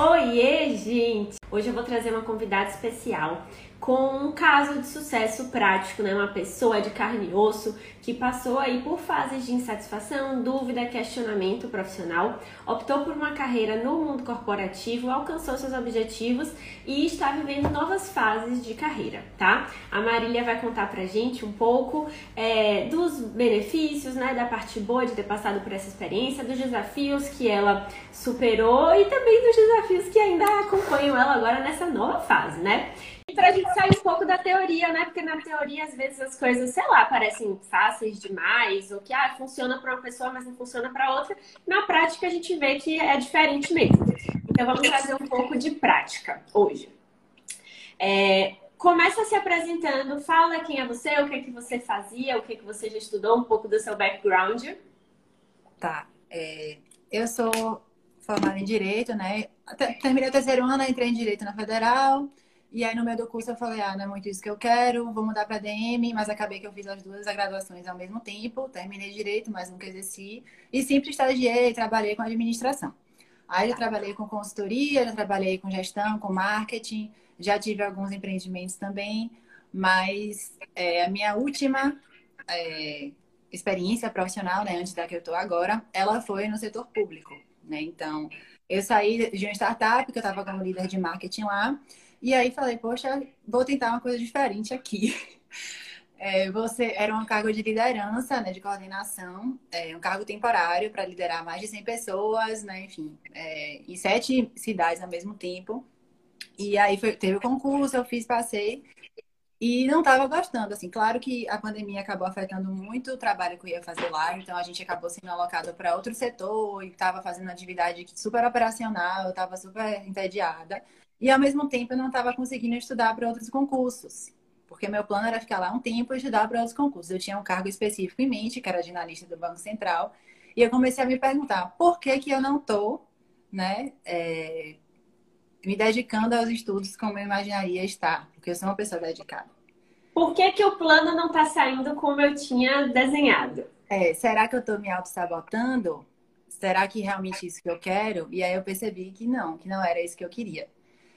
Oiê, gente! Hoje eu vou trazer uma convidada especial com um caso de sucesso prático, né? Uma pessoa de carne e osso que passou aí por fases de insatisfação, dúvida, questionamento profissional, optou por uma carreira no mundo corporativo, alcançou seus objetivos e está vivendo novas fases de carreira, tá? A Marília vai contar pra gente um pouco é, dos benefícios, né? Da parte boa de ter passado por essa experiência, dos desafios que ela superou e também dos desafios que ainda acompanham ela agora nessa nova fase, né? E pra gente sair um pouco da teoria, né? Porque na teoria, às vezes, as coisas, sei lá, parecem fáceis demais, ou que ah, funciona para uma pessoa, mas não funciona para outra. Na prática, a gente vê que é diferente mesmo. Então, vamos trazer um pouco de prática hoje. É, começa se apresentando, fala quem é você, o que, é que você fazia, o que, é que você já estudou, um pouco do seu background. Tá. É, eu sou formada em Direito, né? Terminei o terceiro ano, entrei em Direito na Federal. E aí, no meio do curso, eu falei, ah, não é muito isso que eu quero, vou mudar para DM, mas acabei que eu fiz as duas graduações ao mesmo tempo, terminei direito, mas nunca exerci, e sempre estagiei, trabalhei com administração. Aí, eu trabalhei com consultoria, já trabalhei com gestão, com marketing, já tive alguns empreendimentos também, mas é, a minha última é, experiência profissional, né, antes da que eu estou agora, ela foi no setor público, né? Então, eu saí de uma startup que eu estava como líder de marketing lá, e aí falei, poxa, vou tentar uma coisa diferente aqui. É, você era um cargo de liderança, né, de coordenação, é, um cargo temporário para liderar mais de 100 pessoas, né, enfim, é, em sete cidades ao mesmo tempo. E aí foi, teve o concurso, eu fiz, passei e não estava gostando. Assim, claro que a pandemia acabou afetando muito o trabalho que eu ia fazer lá, então a gente acabou sendo alocado para outro setor e estava fazendo atividade super operacional, eu estava super entediada. E ao mesmo tempo eu não estava conseguindo estudar para outros concursos, porque meu plano era ficar lá um tempo e estudar para outros concursos. Eu tinha um cargo específico em mente, que era de analista do Banco Central, e eu comecei a me perguntar por que, que eu não estou né, é, me dedicando aos estudos como eu imaginaria estar, porque eu sou uma pessoa dedicada. Por que, que o plano não está saindo como eu tinha desenhado? É, será que eu estou me auto-sabotando? Será que realmente isso que eu quero? E aí eu percebi que não, que não era isso que eu queria.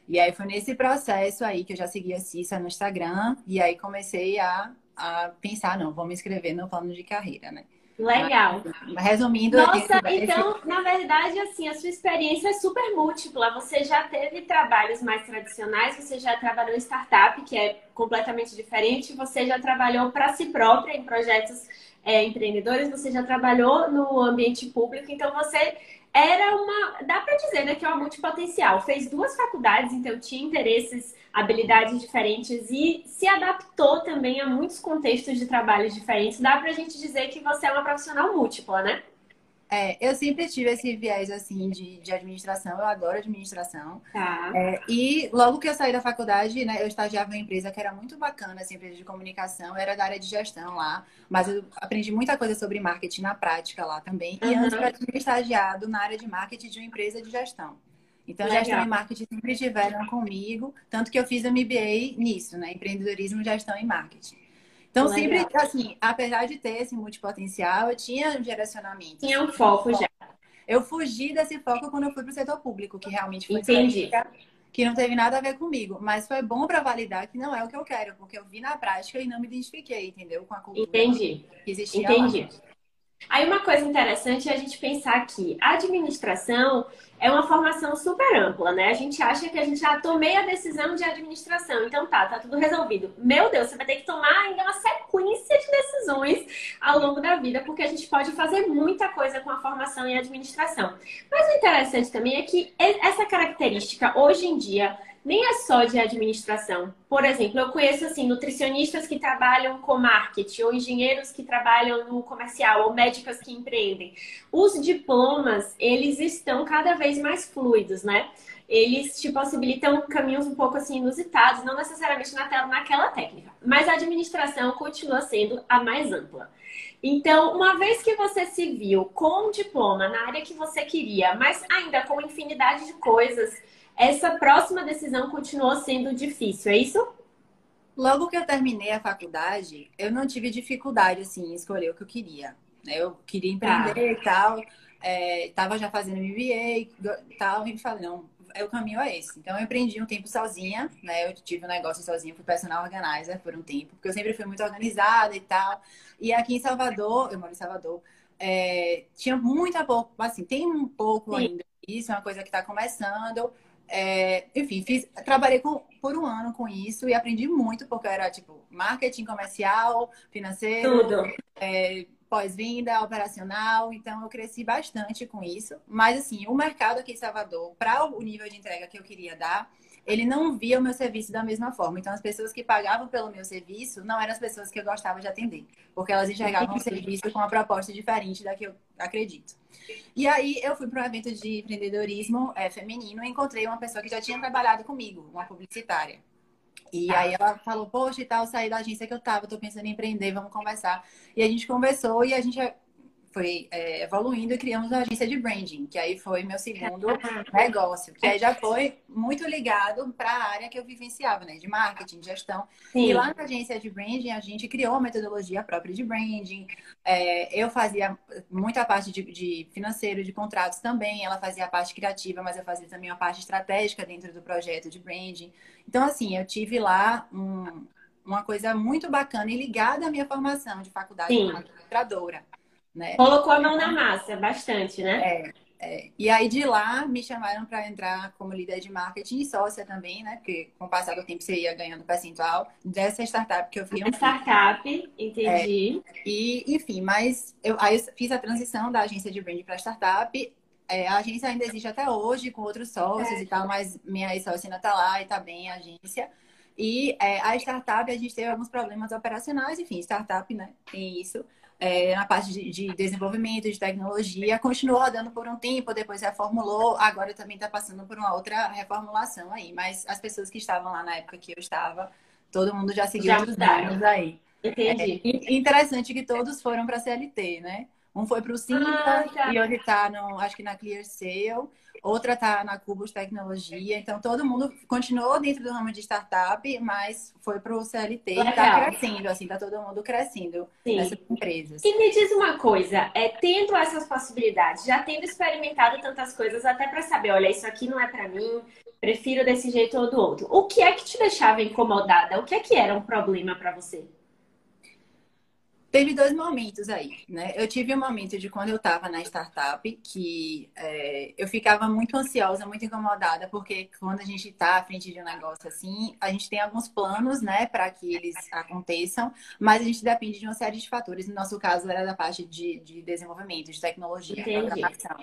E aí foi nesse processo aí que eu já seguia a Cissa no Instagram e aí comecei a, a pensar, não, vou me inscrever no plano de carreira, né? Legal. Resumindo. Nossa, então, esse... na verdade, assim, a sua experiência é super múltipla. Você já teve trabalhos mais tradicionais, você já trabalhou em startup, que é completamente diferente, você já trabalhou para si própria em projetos é, empreendedores, você já trabalhou no ambiente público, então você era uma. Dá para dizer né, que é uma multipotencial. Fez duas faculdades, então tinha interesses, habilidades diferentes e se adaptou também a muitos contextos de trabalho diferentes. Dá para a gente dizer que você é uma profissional múltipla, né? É, eu sempre tive esse viés assim de, de administração, eu adoro administração. Tá. É, e logo que eu saí da faculdade, né, eu estagiava em uma empresa que era muito bacana, assim, empresa de comunicação, era da área de gestão lá, mas eu aprendi muita coisa sobre marketing na prática lá também. E uhum. antes eu tinha estagiado na área de marketing de uma empresa de gestão. Então, Legal. gestão e marketing sempre estiveram comigo, tanto que eu fiz um MBA nisso, né? Empreendedorismo, gestão e marketing. Então, Legal. sempre, assim, apesar de ter esse multipotencial, eu tinha um direcionamento. Tinha um foco já. Eu fugi desse foco quando eu fui para o setor público, que realmente foi Entendi. que não teve nada a ver comigo. Mas foi bom para validar que não é o que eu quero, porque eu vi na prática e não me identifiquei, entendeu? Com a cultura Entendi. que existia Entendi. Lá. Aí uma coisa interessante é a gente pensar que a administração é uma formação super ampla, né? A gente acha que a gente já tomei a decisão de administração, então tá, tá tudo resolvido. Meu Deus, você vai ter que tomar ainda uma sequência de decisões ao longo da vida, porque a gente pode fazer muita coisa com a formação em administração. Mas o interessante também é que essa característica hoje em dia nem é só de administração. Por exemplo, eu conheço assim nutricionistas que trabalham com marketing, ou engenheiros que trabalham no comercial, ou médicas que empreendem. Os diplomas, eles estão cada vez mais fluidos, né? Eles te possibilitam caminhos um pouco assim inusitados, não necessariamente na naquela técnica. Mas a administração continua sendo a mais ampla. Então, uma vez que você se viu com um diploma na área que você queria, mas ainda com infinidade de coisas essa próxima decisão continuou sendo difícil, é isso? Logo que eu terminei a faculdade, eu não tive dificuldade assim, em escolher o que eu queria. Eu queria empreender tá. e tal, estava é, já fazendo MBA e tal, e falei, não, o caminho é esse. Então, eu empreendi um tempo sozinha, né? Eu tive um negócio sozinha, fui personal organizer por um tempo, porque eu sempre fui muito organizada e tal. E aqui em Salvador, eu moro em Salvador, é, tinha muito pouco, assim, tem um pouco Sim. ainda. Isso é uma coisa que está começando. É, enfim, fiz, trabalhei com, por um ano com isso e aprendi muito, porque era tipo marketing comercial, financeiro, é, pós-venda, operacional. Então, eu cresci bastante com isso. Mas, assim, o mercado aqui em Salvador, para o nível de entrega que eu queria dar, ele não via o meu serviço da mesma forma. Então, as pessoas que pagavam pelo meu serviço não eram as pessoas que eu gostava de atender, porque elas enxergavam o serviço com uma proposta diferente da que eu acredito. E aí, eu fui para um evento de empreendedorismo é, feminino e encontrei uma pessoa que já tinha trabalhado comigo, uma publicitária. E ah. aí ela falou, poxa, e tal, saí da agência que eu tava, tô pensando em empreender, vamos conversar. E a gente conversou e a gente foi é, evoluindo e criamos a agência de branding, que aí foi meu segundo negócio, que aí já foi muito ligado para a área que eu vivenciava, né? De marketing, gestão. Sim. E lá na agência de branding, a gente criou uma metodologia própria de branding. É, eu fazia muita parte de, de, financeiro, de contratos também. Ela fazia a parte criativa, mas eu fazia também a parte estratégica dentro do projeto de branding. Então, assim, eu tive lá um, uma coisa muito bacana e ligada à minha formação de faculdade Sim. de administradora. Né? Colocou a mão na massa, bastante, né? É, é. E aí de lá me chamaram para entrar como líder de marketing e sócia também, né? Porque com o passar do tempo você ia ganhando percentual dessa startup que eu fiz. Um startup, entendi. É, e, enfim, mas eu, aí eu fiz a transição da agência de brand para startup. É, a agência ainda existe até hoje, com outros sócios é. e tal, mas minha ex-sócia ainda está lá e está bem a agência. E é, a startup, a gente teve alguns problemas operacionais, enfim, startup, né? Tem isso é, na parte de, de, desenvolvimento, de tecnologia, continuou rodando por um tempo, depois reformulou, agora também está passando por uma outra reformulação aí. Mas as pessoas que estavam lá na época que eu estava, todo mundo já seguiu já os anos aí. Entendi. É, interessante que todos foram para a CLT, né? Um foi para o Cinta ah, tá. e outro está, acho que na Clear Sale outra está na Cubos Tecnologia. Então, todo mundo continuou dentro do ramo de startup, mas foi para o CLT e está crescendo, assim, está todo mundo crescendo Sim. nessas empresas. E me diz uma coisa, é, tendo essas possibilidades, já tendo experimentado tantas coisas, até para saber, olha, isso aqui não é para mim, prefiro desse jeito ou do outro. O que é que te deixava incomodada? O que é que era um problema para você? Teve dois momentos aí, né? Eu tive um momento de quando eu estava na startup que é, eu ficava muito ansiosa, muito incomodada, porque quando a gente está à frente de um negócio assim, a gente tem alguns planos, né, para que eles aconteçam, mas a gente depende de uma série de fatores. No nosso caso, era da parte de, de desenvolvimento, de tecnologia, programação.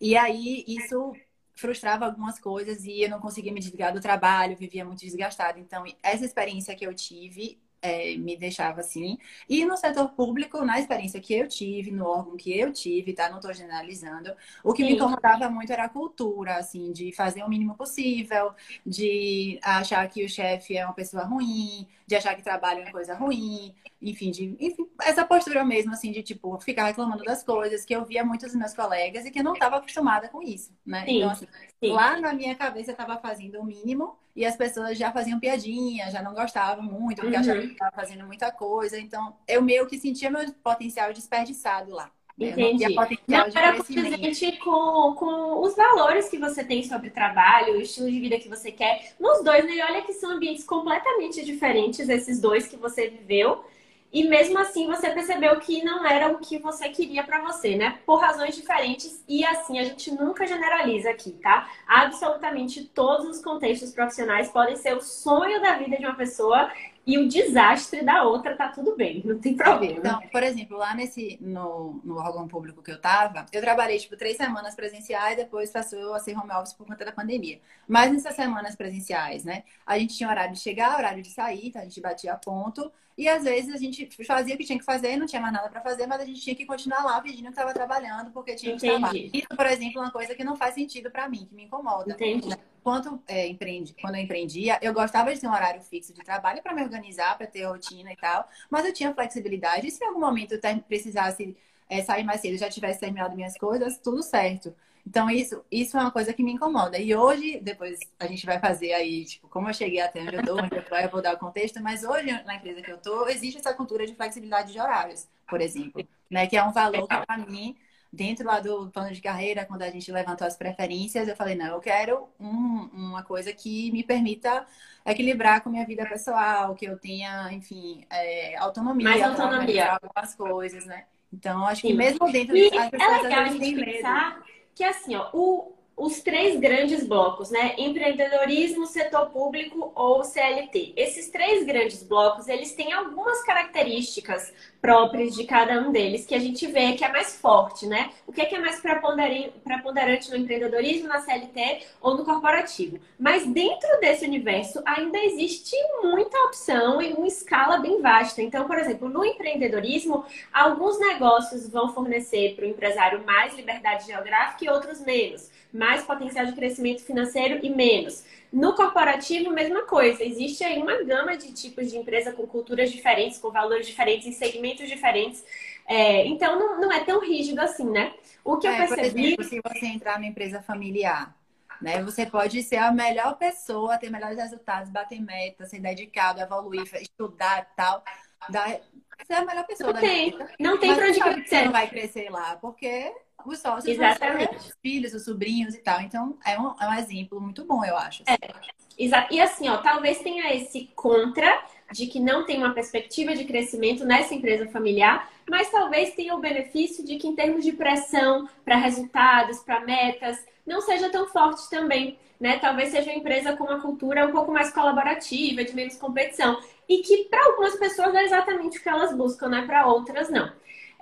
E aí, isso frustrava algumas coisas e eu não conseguia me desligar do trabalho, vivia muito desgastada. Então, essa experiência que eu tive é, me deixava assim. E no setor público, na experiência que eu tive, no órgão que eu tive, tá? Não estou generalizando. O que Sim. me incomodava muito era a cultura, assim, de fazer o mínimo possível, de achar que o chefe é uma pessoa ruim, de achar que trabalho é coisa ruim, enfim, de, enfim, essa postura mesmo, assim, de tipo, ficar reclamando das coisas, que eu via muitos dos meus colegas e que eu não estava acostumada com isso, né? Sim. Então, assim, Sim. lá na minha cabeça eu estava fazendo o mínimo e as pessoas já faziam piadinha, já não gostavam muito, porque uhum. achavam que estava fazendo muita coisa. Então, eu meio que sentia meu potencial desperdiçado lá. Né? Entendi. Não, era condizente com, com os valores que você tem sobre trabalho, o estilo de vida que você quer. Nos dois, né? Olha que são ambientes completamente diferentes, esses dois que você viveu. E mesmo assim você percebeu que não era o que você queria para você, né? Por razões diferentes. E assim, a gente nunca generaliza aqui, tá? Absolutamente todos os contextos profissionais podem ser o sonho da vida de uma pessoa e o desastre da outra tá tudo bem, não tem problema. Então, por exemplo, lá nesse no, no órgão público que eu tava, eu trabalhei tipo três semanas presenciais, depois passou a ser home office por conta da pandemia. Mas nessas semanas presenciais, né? A gente tinha horário de chegar, horário de sair, então a gente batia ponto. E às vezes a gente fazia o que tinha que fazer, não tinha mais nada para fazer, mas a gente tinha que continuar lá pedindo que estava trabalhando, porque tinha que estar Isso, por exemplo, é uma coisa que não faz sentido para mim, que me incomoda. Entendi. Quando, é, empreende, quando eu empreendia, eu gostava de ter um horário fixo de trabalho para me organizar, para ter rotina e tal, mas eu tinha flexibilidade. E se em algum momento eu precisasse é, sair mais cedo, já tivesse terminado minhas coisas, tudo certo. Então, isso, isso é uma coisa que me incomoda. E hoje, depois a gente vai fazer aí, tipo, como eu cheguei até onde eu tô, onde eu eu vou dar o contexto, mas hoje, na empresa que eu tô, existe essa cultura de flexibilidade de horários, por exemplo, né? Que é um valor que, para mim, dentro lá do plano de carreira, quando a gente levantou as preferências, eu falei, não, eu quero um, uma coisa que me permita equilibrar com minha vida pessoal, que eu tenha, enfim, é, autonomia. Mais autonomia. Algumas coisas, né? Então, acho que Sim. mesmo dentro e das pessoas, é legal a gente pensar medo. Que, assim, ó, o, os três grandes blocos, né? Empreendedorismo, setor público ou CLT. Esses três grandes blocos, eles têm algumas características próprias de cada um deles que a gente vê que é mais forte, né? O que é, que é mais preponderante no empreendedorismo, na CLT ou no corporativo. Mas dentro desse universo ainda existe muita opção e uma escala bem vasta. Então, por exemplo, no empreendedorismo, alguns negócios vão fornecer para o empresário mais liberdade geográfica e outros menos mais potencial de crescimento financeiro e menos. No corporativo, mesma coisa. Existe aí uma gama de tipos de empresa com culturas diferentes, com valores diferentes, em segmentos diferentes. É, então, não, não, é tão rígido assim, né? O que é, eu percebi... Por exemplo, se você entrar numa empresa familiar, né? Você pode ser a melhor pessoa, ter melhores resultados, bater metas, ser dedicado, evoluir, estudar e tal. Você é a melhor pessoa não tem. Vida, não tem pra onde crescer. Você não vai crescer lá, porque os sócios Exatamente. os filhos, os sobrinhos e tal. Então, é um, é um exemplo muito bom, eu acho. Assim. É, exato. E assim, ó, talvez tenha esse contra de que não tem uma perspectiva de crescimento nessa empresa familiar, mas talvez tenha o benefício de que, em termos de pressão para resultados, para metas, não seja tão forte também. Né? Talvez seja uma empresa com uma cultura um pouco mais colaborativa, de menos competição. E que para algumas pessoas é exatamente o que elas buscam, né? Para outras, não.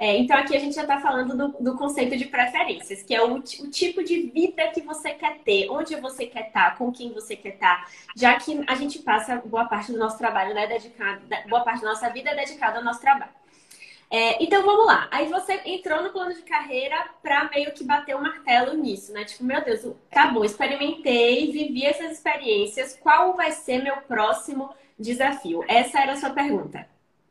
É, então, aqui a gente já está falando do, do, conceito de preferências, que é o, o, tipo de vida que você quer ter, onde você quer estar, tá, com quem você quer estar, tá, já que a gente passa boa parte do nosso trabalho, né, dedicado, boa parte da nossa vida é dedicada ao nosso trabalho. É, então vamos lá. Aí você entrou no plano de carreira para meio que bater o martelo nisso, né? Tipo, meu Deus, tá bom, experimentei, vivi essas experiências. Qual vai ser meu próximo desafio? Essa era a sua pergunta.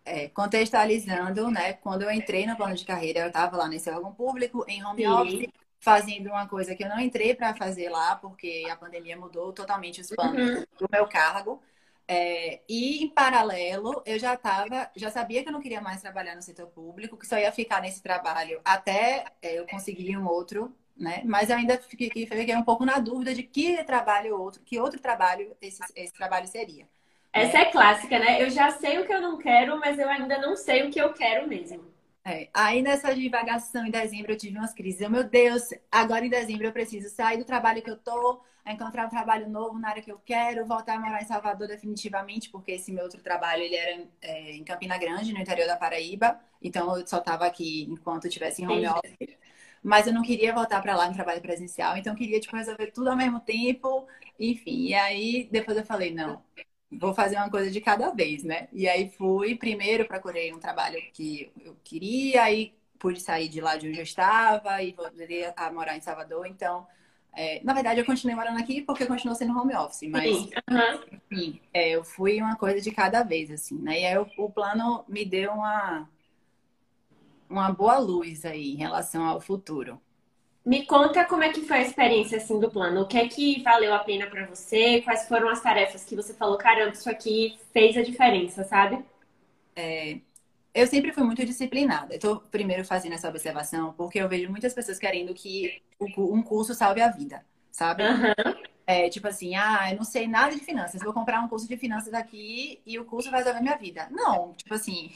É, contextualizando, né? Quando eu entrei no plano de carreira, eu estava lá nesse órgão público, em home Sim. office, fazendo uma coisa que eu não entrei para fazer lá, porque a pandemia mudou totalmente os planos uhum. do meu cargo. É, e em paralelo, eu já estava, já sabia que eu não queria mais trabalhar no setor público, que só ia ficar nesse trabalho até é, eu conseguir um outro, né? Mas eu ainda fiquei, fiquei um pouco na dúvida de que trabalho outro, que outro trabalho esse, esse trabalho seria. Essa é clássica, né? Eu já sei o que eu não quero, mas eu ainda não sei o que eu quero mesmo. É. Aí nessa divagação em dezembro eu tive umas crises. Eu, meu Deus, agora em dezembro eu preciso sair do trabalho que eu tô, encontrar um trabalho novo na área que eu quero, voltar a morar em Salvador definitivamente, porque esse meu outro trabalho ele era é, em Campina Grande, no interior da Paraíba. Então eu só estava aqui enquanto eu estivesse em home office. Mas eu não queria voltar para lá no trabalho presencial, então eu queria tipo resolver tudo ao mesmo tempo. Enfim, e aí depois eu falei, não, vou fazer uma coisa de cada vez, né? E aí fui, primeiro procurei um trabalho que eu queria, aí pude sair de lá de onde eu estava e voltei a morar em Salvador. Então, é, na verdade, eu continuei morando aqui porque eu continuo sendo home office, mas uhum. enfim, é, eu fui uma coisa de cada vez, assim, né? E aí o, o plano me deu uma, uma boa luz aí em relação ao futuro. Me conta como é que foi a experiência assim do plano. O que é que valeu a pena para você? Quais foram as tarefas que você falou, caramba, isso aqui fez a diferença, sabe? É, eu sempre fui muito disciplinada. Eu tô primeiro fazendo essa observação porque eu vejo muitas pessoas querendo que um curso salve a vida, sabe? Uhum. É, tipo assim, ah, eu não sei nada de finanças, vou comprar um curso de finanças aqui e o curso vai resolver minha vida. Não, tipo assim,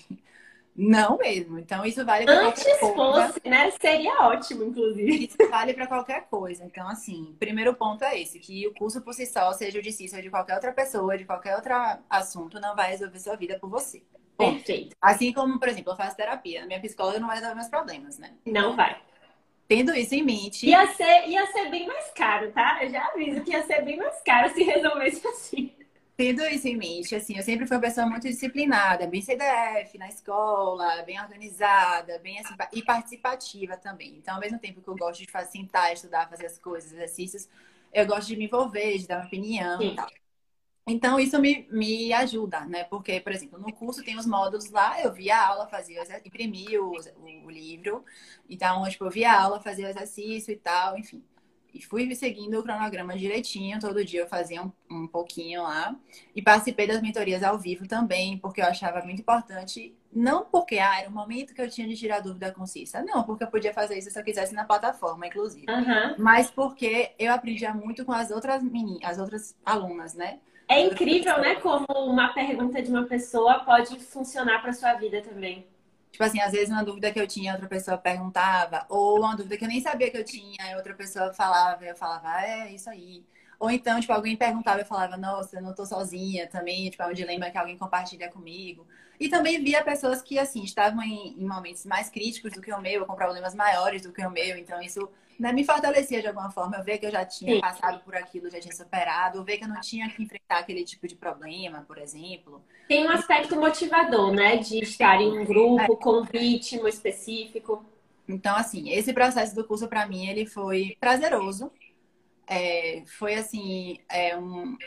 não mesmo. Então, isso vale para qualquer coisa. Antes fosse, né? Seria ótimo, inclusive. Isso vale para qualquer coisa. Então, assim, primeiro ponto é esse: que o curso por si só, seja o de si, seja de qualquer outra pessoa, de qualquer outro assunto, não vai resolver sua vida por você. Ponto. Perfeito. Assim como, por exemplo, eu faço terapia. Minha psicóloga não vai resolver meus problemas, né? Não vai. Tendo isso em mente. Ia ser, ia ser bem mais caro, tá? Eu já aviso que ia ser bem mais caro se resolvesse assim. Tendo isso em mente, assim, eu sempre fui uma pessoa muito disciplinada, bem CDF na escola, bem organizada, bem assim, e participativa também. Então, ao mesmo tempo que eu gosto de fazer, sentar, estudar, fazer as coisas, exercícios, eu gosto de me envolver, de dar uma opinião Sim. e tal. Então, isso me, me ajuda, né? Porque, por exemplo, no curso tem os módulos lá, eu via a aula, fazia, imprimia o, o, o livro. Então, tipo, eu via a aula, fazia o exercício e tal, enfim. E fui seguindo o cronograma direitinho, todo dia eu fazia um, um pouquinho lá. E participei das mentorias ao vivo também, porque eu achava muito importante. Não porque ah, era o momento que eu tinha de tirar dúvida com Cissa. Não, porque eu podia fazer isso se eu quisesse na plataforma, inclusive. Uhum. Mas porque eu aprendia muito com as outras meninas, as outras alunas, né? É incrível, né? Como uma pergunta de uma pessoa pode funcionar para sua vida também. Tipo assim, às vezes uma dúvida que eu tinha, outra pessoa perguntava, ou uma dúvida que eu nem sabia que eu tinha, outra pessoa falava, eu falava, ah, é isso aí. Ou então, tipo, alguém perguntava e falava, nossa, eu não tô sozinha também, tipo, é um dilema que alguém compartilha comigo. E também via pessoas que, assim, estavam em, em momentos mais críticos do que o meu, com problemas maiores do que o meu, então isso né, me fortalecia de alguma forma. Eu ver que eu já tinha Sim. passado por aquilo, já tinha superado, eu ver que eu não tinha que enfrentar aquele tipo de problema, por exemplo. Tem um aspecto motivador, né? De estar em um grupo é. com um ritmo específico. Então, assim, esse processo do curso para mim ele foi prazeroso. É, foi assim, é um,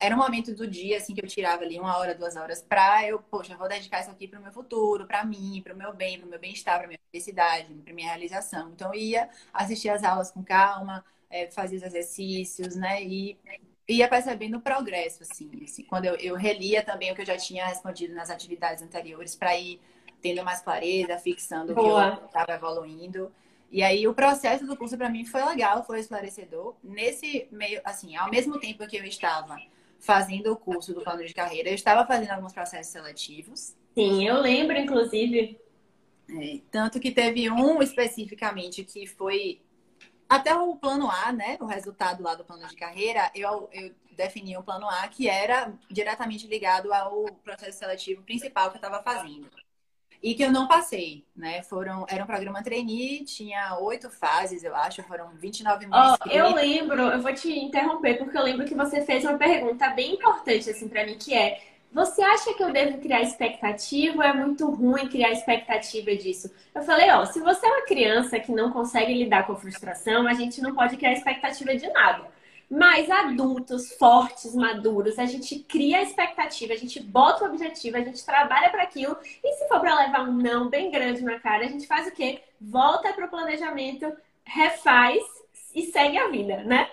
era um momento do dia assim que eu tirava ali uma hora, duas horas para eu, poxa, eu vou dedicar isso aqui para o meu futuro, para mim, para o meu bem, para o meu bem-estar, para minha felicidade, para minha realização. Então eu ia assistir as aulas com calma, é, fazia os exercícios, né? E ia percebendo o progresso, assim, assim. quando eu, eu relia também o que eu já tinha respondido nas atividades anteriores para ir tendo mais clareza, fixando Boa. o que eu estava evoluindo. E aí o processo do curso para mim foi legal, foi esclarecedor. Nesse meio, assim, ao mesmo tempo que eu estava fazendo o curso do plano de carreira, eu estava fazendo alguns processos seletivos. Sim, eu lembro, inclusive. É, tanto que teve um especificamente que foi até o plano A, né? O resultado lá do plano de carreira, eu, eu defini o plano A, que era diretamente ligado ao processo seletivo principal que eu estava fazendo e que eu não passei, né? Foram, era um programa trainee, tinha oito fases, eu acho, foram 29 mil oh, Eu lembro, eu vou te interromper, porque eu lembro que você fez uma pergunta bem importante, assim, para mim, que é, você acha que eu devo criar expectativa? É muito ruim criar expectativa disso. Eu falei, ó, se você é uma criança que não consegue lidar com a frustração, a gente não pode criar expectativa de nada. Mas adultos, fortes, maduros, a gente cria a expectativa, a gente bota o objetivo, a gente trabalha para aquilo. E se for para levar um não bem grande na cara, a gente faz o quê? Volta para o planejamento, refaz e segue a vida, né?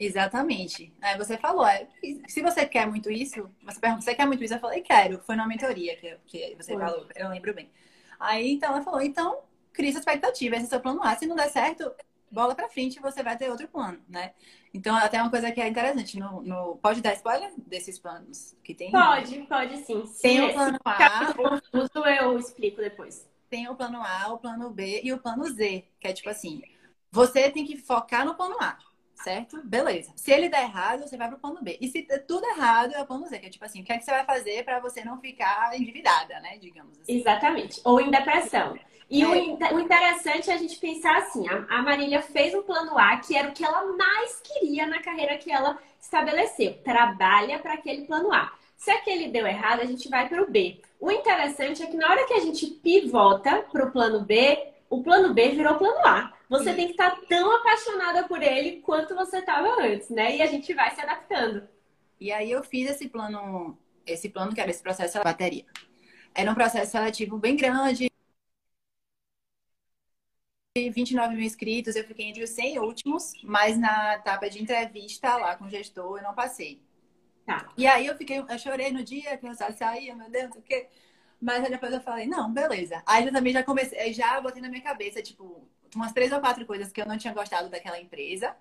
Exatamente. Aí você falou, é, se você quer muito isso, você pergunta, você quer muito isso? Eu falei, quero. Foi numa mentoria que, que você Foi. falou, eu lembro bem. Aí então ela falou, então cria essa expectativa, esse é o seu plano A. Se não der certo, bola para frente você vai ter outro plano, né? Então, até uma coisa que é interessante, no, no... pode dar spoiler desses planos que tem? Pode, pode sim. Tem o plano A. confuso, eu explico depois. Tem o plano A, o plano B e o plano Z, que é tipo assim, você tem que focar no plano A, certo? Beleza. Se ele der errado, você vai pro plano B. E se tudo errado, é o plano Z, que é tipo assim, o que, é que você vai fazer para você não ficar endividada, né? Digamos assim. Exatamente. Ou em depressão. E é. o, interessante é a gente pensar assim: a, Marília fez um plano A, que era o que ela mais queria na carreira que ela estabeleceu. Trabalha para aquele plano A. Se aquele deu errado, a gente vai para o B. O interessante é que na hora que a gente pivota para o plano B, o plano B virou plano A. Você tem que estar tá tão apaixonada por ele quanto você estava antes, né? E a gente vai se adaptando. E aí eu fiz esse plano, esse plano que era esse processo de bateria. Era um processo seletivo bem grande, 29 mil inscritos, eu fiquei entre os 100 últimos, mas na etapa de entrevista lá com o gestor eu não passei. Tá. E aí eu fiquei, eu chorei no dia que eu saía, meu Deus, o quê? Mas aí depois eu falei, não, beleza. Aí eu também já comecei, já botei na minha cabeça, tipo, umas três ou quatro coisas que eu não tinha gostado daquela empresa.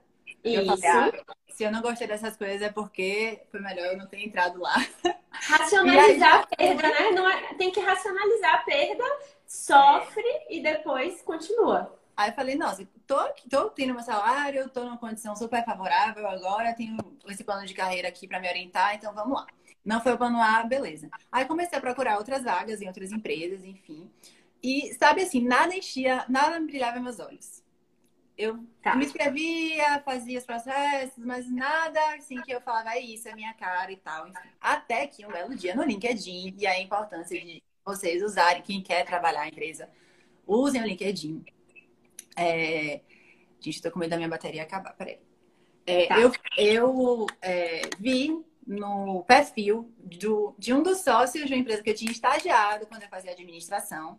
Isso. Eu falei, ah, se eu não gostei dessas coisas é porque foi melhor eu não ter entrado lá. Racionalizar aí, a perda, né? Não é, tem que racionalizar a perda, sofre é. e depois continua. Aí eu falei, nossa, tô, tô tendo meu salário, tô numa condição super favorável agora, tenho esse plano de carreira aqui para me orientar, então vamos lá. Não foi o plano A, beleza. Aí comecei a procurar outras vagas em outras empresas, enfim. E sabe assim, nada enchia, nada brilhava em meus olhos. Eu tá. me inscrevia, fazia os processos, mas nada assim que eu falava, é isso, é minha cara e tal. Enfim. Até que um belo dia no LinkedIn, e a importância de vocês usarem, quem quer trabalhar a empresa, usem o LinkedIn é... Gente, tô com medo da minha bateria acabar, peraí. É, tá. Eu, eu é, vi no perfil do, de um dos sócios de uma empresa que eu tinha estagiado quando eu fazia administração.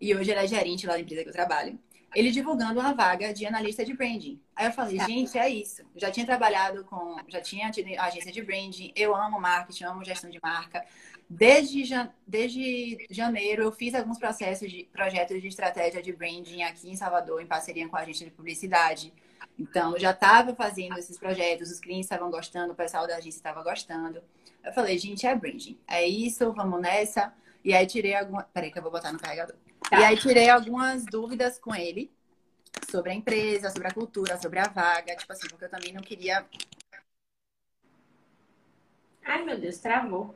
E hoje ele é gerente lá da empresa que eu trabalho. ele divulgando uma vaga de analista de branding. Aí eu falei, gente, é isso. Já tinha trabalhado com, já tinha tido agência de branding, eu amo marketing, amo gestão de marca. Desde, desde janeiro eu fiz alguns processos de projetos de estratégia de branding aqui em Salvador, em parceria com a agência de publicidade. Então, eu já estava fazendo esses projetos, os clientes estavam gostando, o pessoal da agência estava gostando. Eu falei, gente, é branding. É isso, vamos nessa. E aí tirei alguma. Peraí, que eu vou botar no carregador. Tá. E aí tirei algumas dúvidas com ele sobre a empresa, sobre a cultura, sobre a vaga, tipo assim, porque eu também não queria. Ai, meu Deus, travou.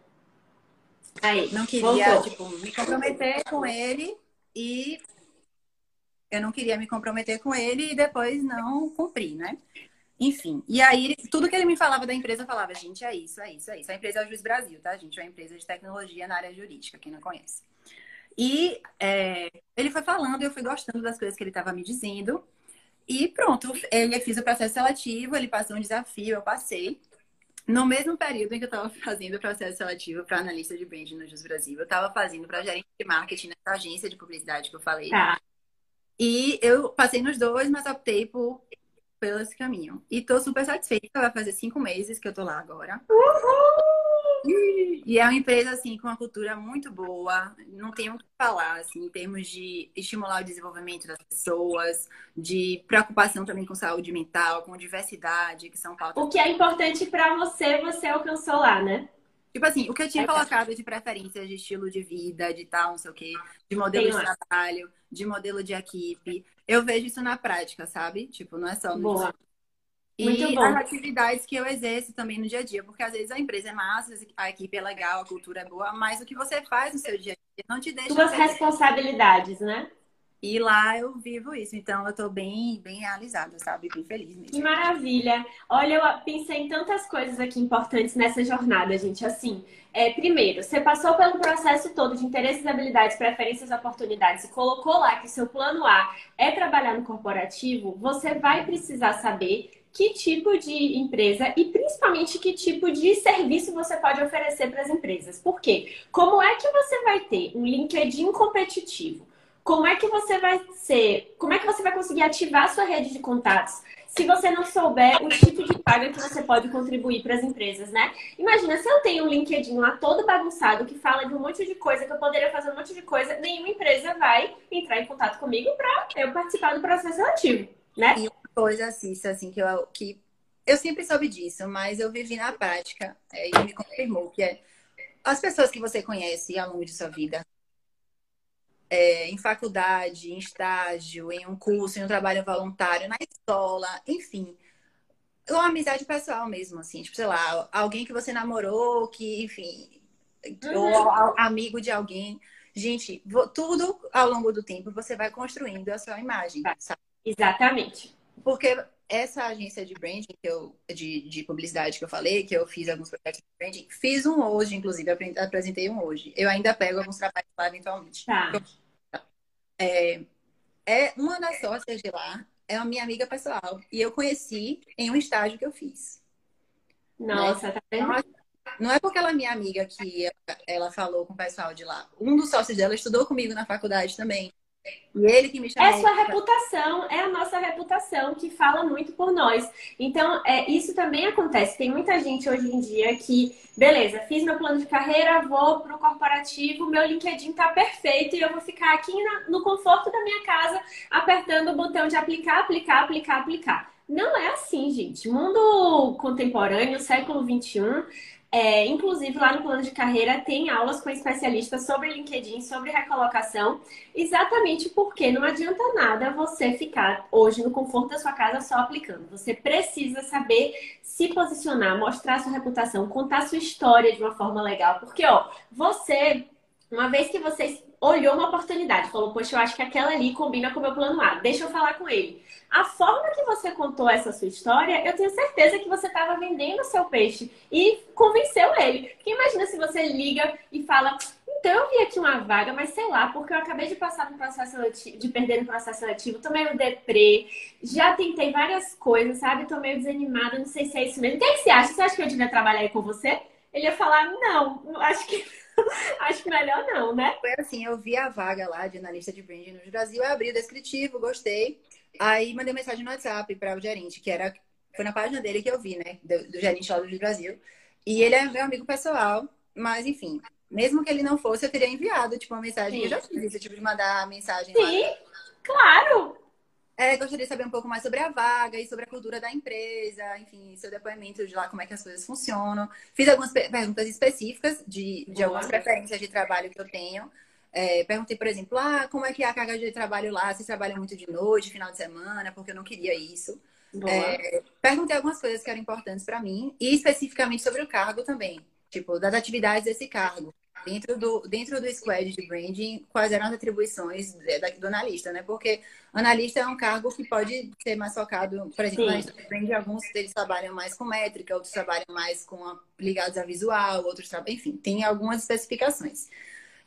Aí, não queria, voltou. tipo, me comprometer com ele e eu não queria me comprometer com ele e depois não cumprir, né? Enfim, e aí tudo que ele me falava da empresa, eu falava, gente, é isso, é isso, é isso. A empresa é o Juiz Brasil, tá, gente? É uma empresa de tecnologia na área jurídica, quem não conhece. E é, ele foi falando, eu fui gostando das coisas que ele estava me dizendo. E pronto, ele fiz o processo seletivo, ele passou um desafio, eu passei. No mesmo período em que eu estava fazendo o processo seletivo para analista de branding no Jus Brasil, eu estava fazendo para gerente de marketing nessa agência de publicidade que eu falei. Tá. E eu passei nos dois, mas optei por pelo esse caminho. E tô super satisfeita. Vai fazer cinco meses que eu tô lá agora. Uhul! E é uma empresa, assim, com uma cultura muito boa. Não tenho o que falar, assim, em termos de estimular o desenvolvimento das pessoas, de preocupação também com saúde mental, com diversidade, que são pautas... O que é importante para você, você alcançou lá, né? Tipo assim, o que eu tinha é colocado de preferências de estilo de vida, de tal, não sei o quê, de modelo Tem de trabalho, de modelo de equipe, eu vejo isso na prática, sabe? Tipo, não é só no. E as atividades que eu exerço também no dia a dia, porque às vezes a empresa é massa, a equipe é legal, a cultura é boa, mas o que você faz no seu dia a dia não te deixa. Suas responsabilidades, né? E lá eu vivo isso, então eu tô bem, bem realizada, sabe? Bem feliz mesmo. Que maravilha! Olha, eu pensei em tantas coisas aqui importantes nessa jornada, gente. Assim, é, primeiro, você passou pelo processo todo de interesses, habilidades, preferências, oportunidades e colocou lá que seu plano A é trabalhar no corporativo, você vai precisar saber que tipo de empresa e principalmente que tipo de serviço você pode oferecer para as empresas. Por quê? Como é que você vai ter um LinkedIn competitivo? como é que você vai ser, como é que você vai conseguir ativar a sua rede de contatos se você não souber o tipo de paga que você pode contribuir para as empresas, né? Imagina, se eu tenho um LinkedIn lá todo bagunçado que fala de um monte de coisa, que eu poderia fazer um monte de coisa, nenhuma empresa vai entrar em contato comigo para eu participar do processo seletivo, né? Coisa, assim, assim que eu, que eu sempre soube disso, mas eu vivi na prática é, e me confirmou que é as pessoas que você conhece ao longo de sua vida é, em faculdade, em estágio, em um curso, em um trabalho voluntário, na escola, enfim. Uma amizade pessoal mesmo, assim, tipo, sei lá, alguém que você namorou, que, enfim, uhum. ou amigo de alguém. Gente, tudo ao longo do tempo você vai construindo a sua imagem, sabe? Exatamente. Porque essa agência de branding que eu, de, de publicidade que eu falei, que eu fiz alguns projetos de branding, fiz um hoje, inclusive, apresentei um hoje. Eu ainda pego alguns trabalhos lá eventualmente. Tá. É, é uma das sócias de lá, é a minha amiga pessoal. E eu conheci em um estágio que eu fiz. Nossa, né? tá vendo? Não é porque ela é minha amiga que ela falou com o pessoal de lá. Um dos sócios dela estudou comigo na faculdade também. E ele que me chamou. É sua reputação, é a nossa reputação que fala muito por nós. Então, é, isso também acontece. Tem muita gente hoje em dia que, beleza, fiz meu plano de carreira, vou pro corporativo, meu LinkedIn tá perfeito e eu vou ficar aqui na, no conforto da minha casa, apertando o botão de aplicar, aplicar, aplicar, aplicar. Não é assim, gente. Mundo contemporâneo, século XXI, é, inclusive, lá no plano de carreira tem aulas com especialistas sobre LinkedIn, sobre recolocação, exatamente porque não adianta nada você ficar hoje no conforto da sua casa só aplicando. Você precisa saber se posicionar, mostrar sua reputação, contar sua história de uma forma legal. Porque, ó, você, uma vez que você olhou uma oportunidade, falou, poxa, eu acho que aquela ali combina com o meu plano A, deixa eu falar com ele. A forma que você contou essa sua história, eu tenho certeza que você estava vendendo o seu peixe e convenceu ele. Porque imagina se você liga e fala, então eu vi aqui uma vaga, mas sei lá, porque eu acabei de passar no processo seletivo, de perder no processo seletivo, tô meio deprê, já tentei várias coisas, sabe? Tô meio desanimada, não sei se é isso mesmo. O que, é que você acha? Você acha que eu devia trabalhar aí com você? Ele ia falar, não, acho que Acho melhor não, né? Foi assim, eu vi a vaga lá de analista de branding no Brasil, abri o descritivo, gostei. Aí mandei mensagem no WhatsApp para o gerente, que era foi na página dele que eu vi, né, do, do gerente lá do Brasil. E ele é meu amigo pessoal, mas enfim, mesmo que ele não fosse, eu teria enviado tipo uma mensagem. Sim. Eu já fiz isso, tipo de mandar mensagem. Sim, lá. claro. É, gostaria de saber um pouco mais sobre a vaga e sobre a cultura da empresa, enfim, seu depoimento de lá, como é que as coisas funcionam. Fiz algumas perguntas específicas de, de algumas preferências de trabalho que eu tenho. É, perguntei, por exemplo, ah, como é que é a carga de trabalho lá? Vocês trabalham muito de noite, final de semana? Porque eu não queria isso. É, perguntei algumas coisas que eram importantes para mim e especificamente sobre o cargo também, tipo, das atividades desse cargo. Dentro do, dentro do squad de branding, quais eram as atribuições do analista, né? Porque analista é um cargo que pode ser mais focado, por exemplo, analista de branding, alguns deles trabalham mais com métrica, outros trabalham mais com a, ligados a visual, outros trabalham, enfim, tem algumas especificações.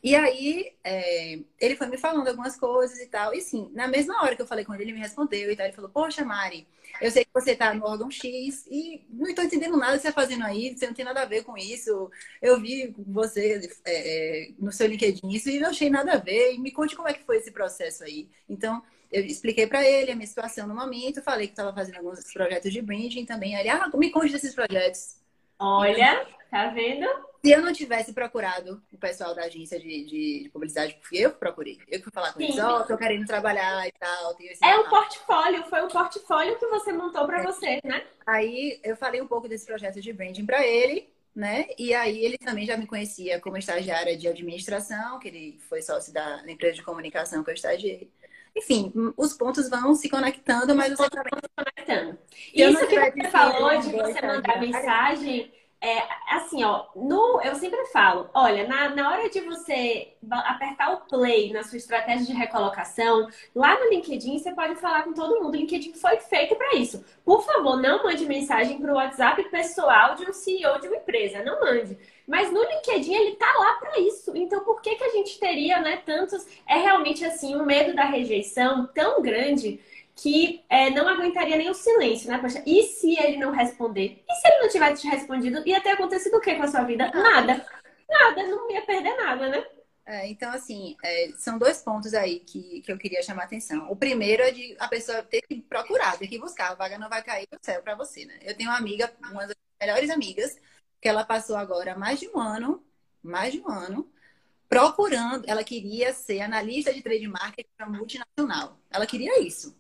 E aí, é, ele foi me falando algumas coisas e tal. E sim, na mesma hora que eu falei com ele, ele me respondeu e tal. Ele falou: Poxa, Mari, eu sei que você está no órgão X e não estou entendendo nada que você está fazendo aí, você não tem nada a ver com isso. Eu vi você é, é, no seu LinkedIn isso e não achei nada a ver. E me conte como é que foi esse processo aí. Então, eu expliquei para ele a minha situação no momento, falei que estava fazendo alguns projetos de branding também. Ele, ah, me conte desses projetos. Olha, tá vendo? Se eu não tivesse procurado o pessoal da agência de, de, de publicidade, porque eu procurei. Eu fui falar com Sim. eles, ó, oh, tô querendo trabalhar e tal. é o portfólio, foi o portfólio que você montou para é. você, né? Aí eu falei um pouco desse projeto de branding para ele, né? E aí ele também já me conhecia como estagiária de administração, que ele foi sócio da empresa de comunicação que eu estagiei. Enfim, os pontos vão se conectando, mas você também... se conectando. E isso que você falou de você mandar mensagem é, assim, ó, no, eu sempre falo, olha, na, na hora de você apertar o play na sua estratégia de recolocação, lá no LinkedIn você pode falar com todo mundo. O LinkedIn foi feito para isso. Por favor, não mande mensagem para o WhatsApp pessoal de um CEO de uma empresa, não mande. Mas no LinkedIn ele tá lá para isso. Então por que que a gente teria, né, tantos é realmente assim, um medo da rejeição tão grande? Que é, não aguentaria nem o silêncio, né? Poxa, e se ele não responder? E se ele não tivesse te respondido? Ia ter acontecido o que com a sua vida? Nada. Nada, não ia perder nada, né? É, então, assim, é, são dois pontos aí que, que eu queria chamar a atenção. O primeiro é de a pessoa ter que procurar, ter que buscar. A vaga não vai cair do céu para você, né? Eu tenho uma amiga, uma das melhores amigas, que ela passou agora mais de um ano, mais de um ano, procurando. Ela queria ser analista de trade marketing para multinacional. Ela queria isso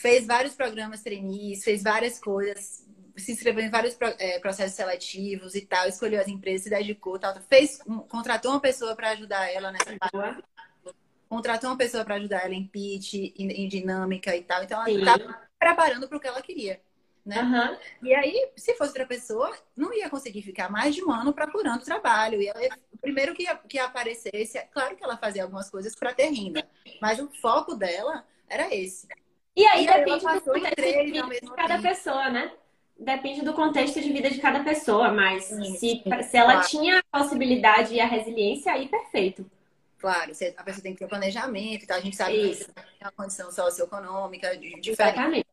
fez vários programas trainees, fez várias coisas, se inscreveu em vários é, processos seletivos e tal, escolheu as empresas, se dedicou, tal, fez, um, contratou uma pessoa para ajudar ela nessa parte. Contratou uma pessoa para ajudar ela em pitch, em, em, dinâmica e tal. Então ela estava preparando para o que ela queria. Né? Uhum. E aí, se fosse outra pessoa, não ia conseguir ficar mais de um ano procurando trabalho. E ela, o primeiro que, que aparecesse, é claro que ela fazia algumas coisas para ter renda, mas o foco dela era esse. E aí e depende do contexto de vida de cada tempo. pessoa, né? Depende do contexto de vida de cada pessoa, mas sim, se, sim, se ela claro. tinha a possibilidade e a resiliência, aí perfeito. Claro, a pessoa tem que ter planejamento, então a gente sabe Isso. que tem uma condição socioeconômica diferente. Exatamente.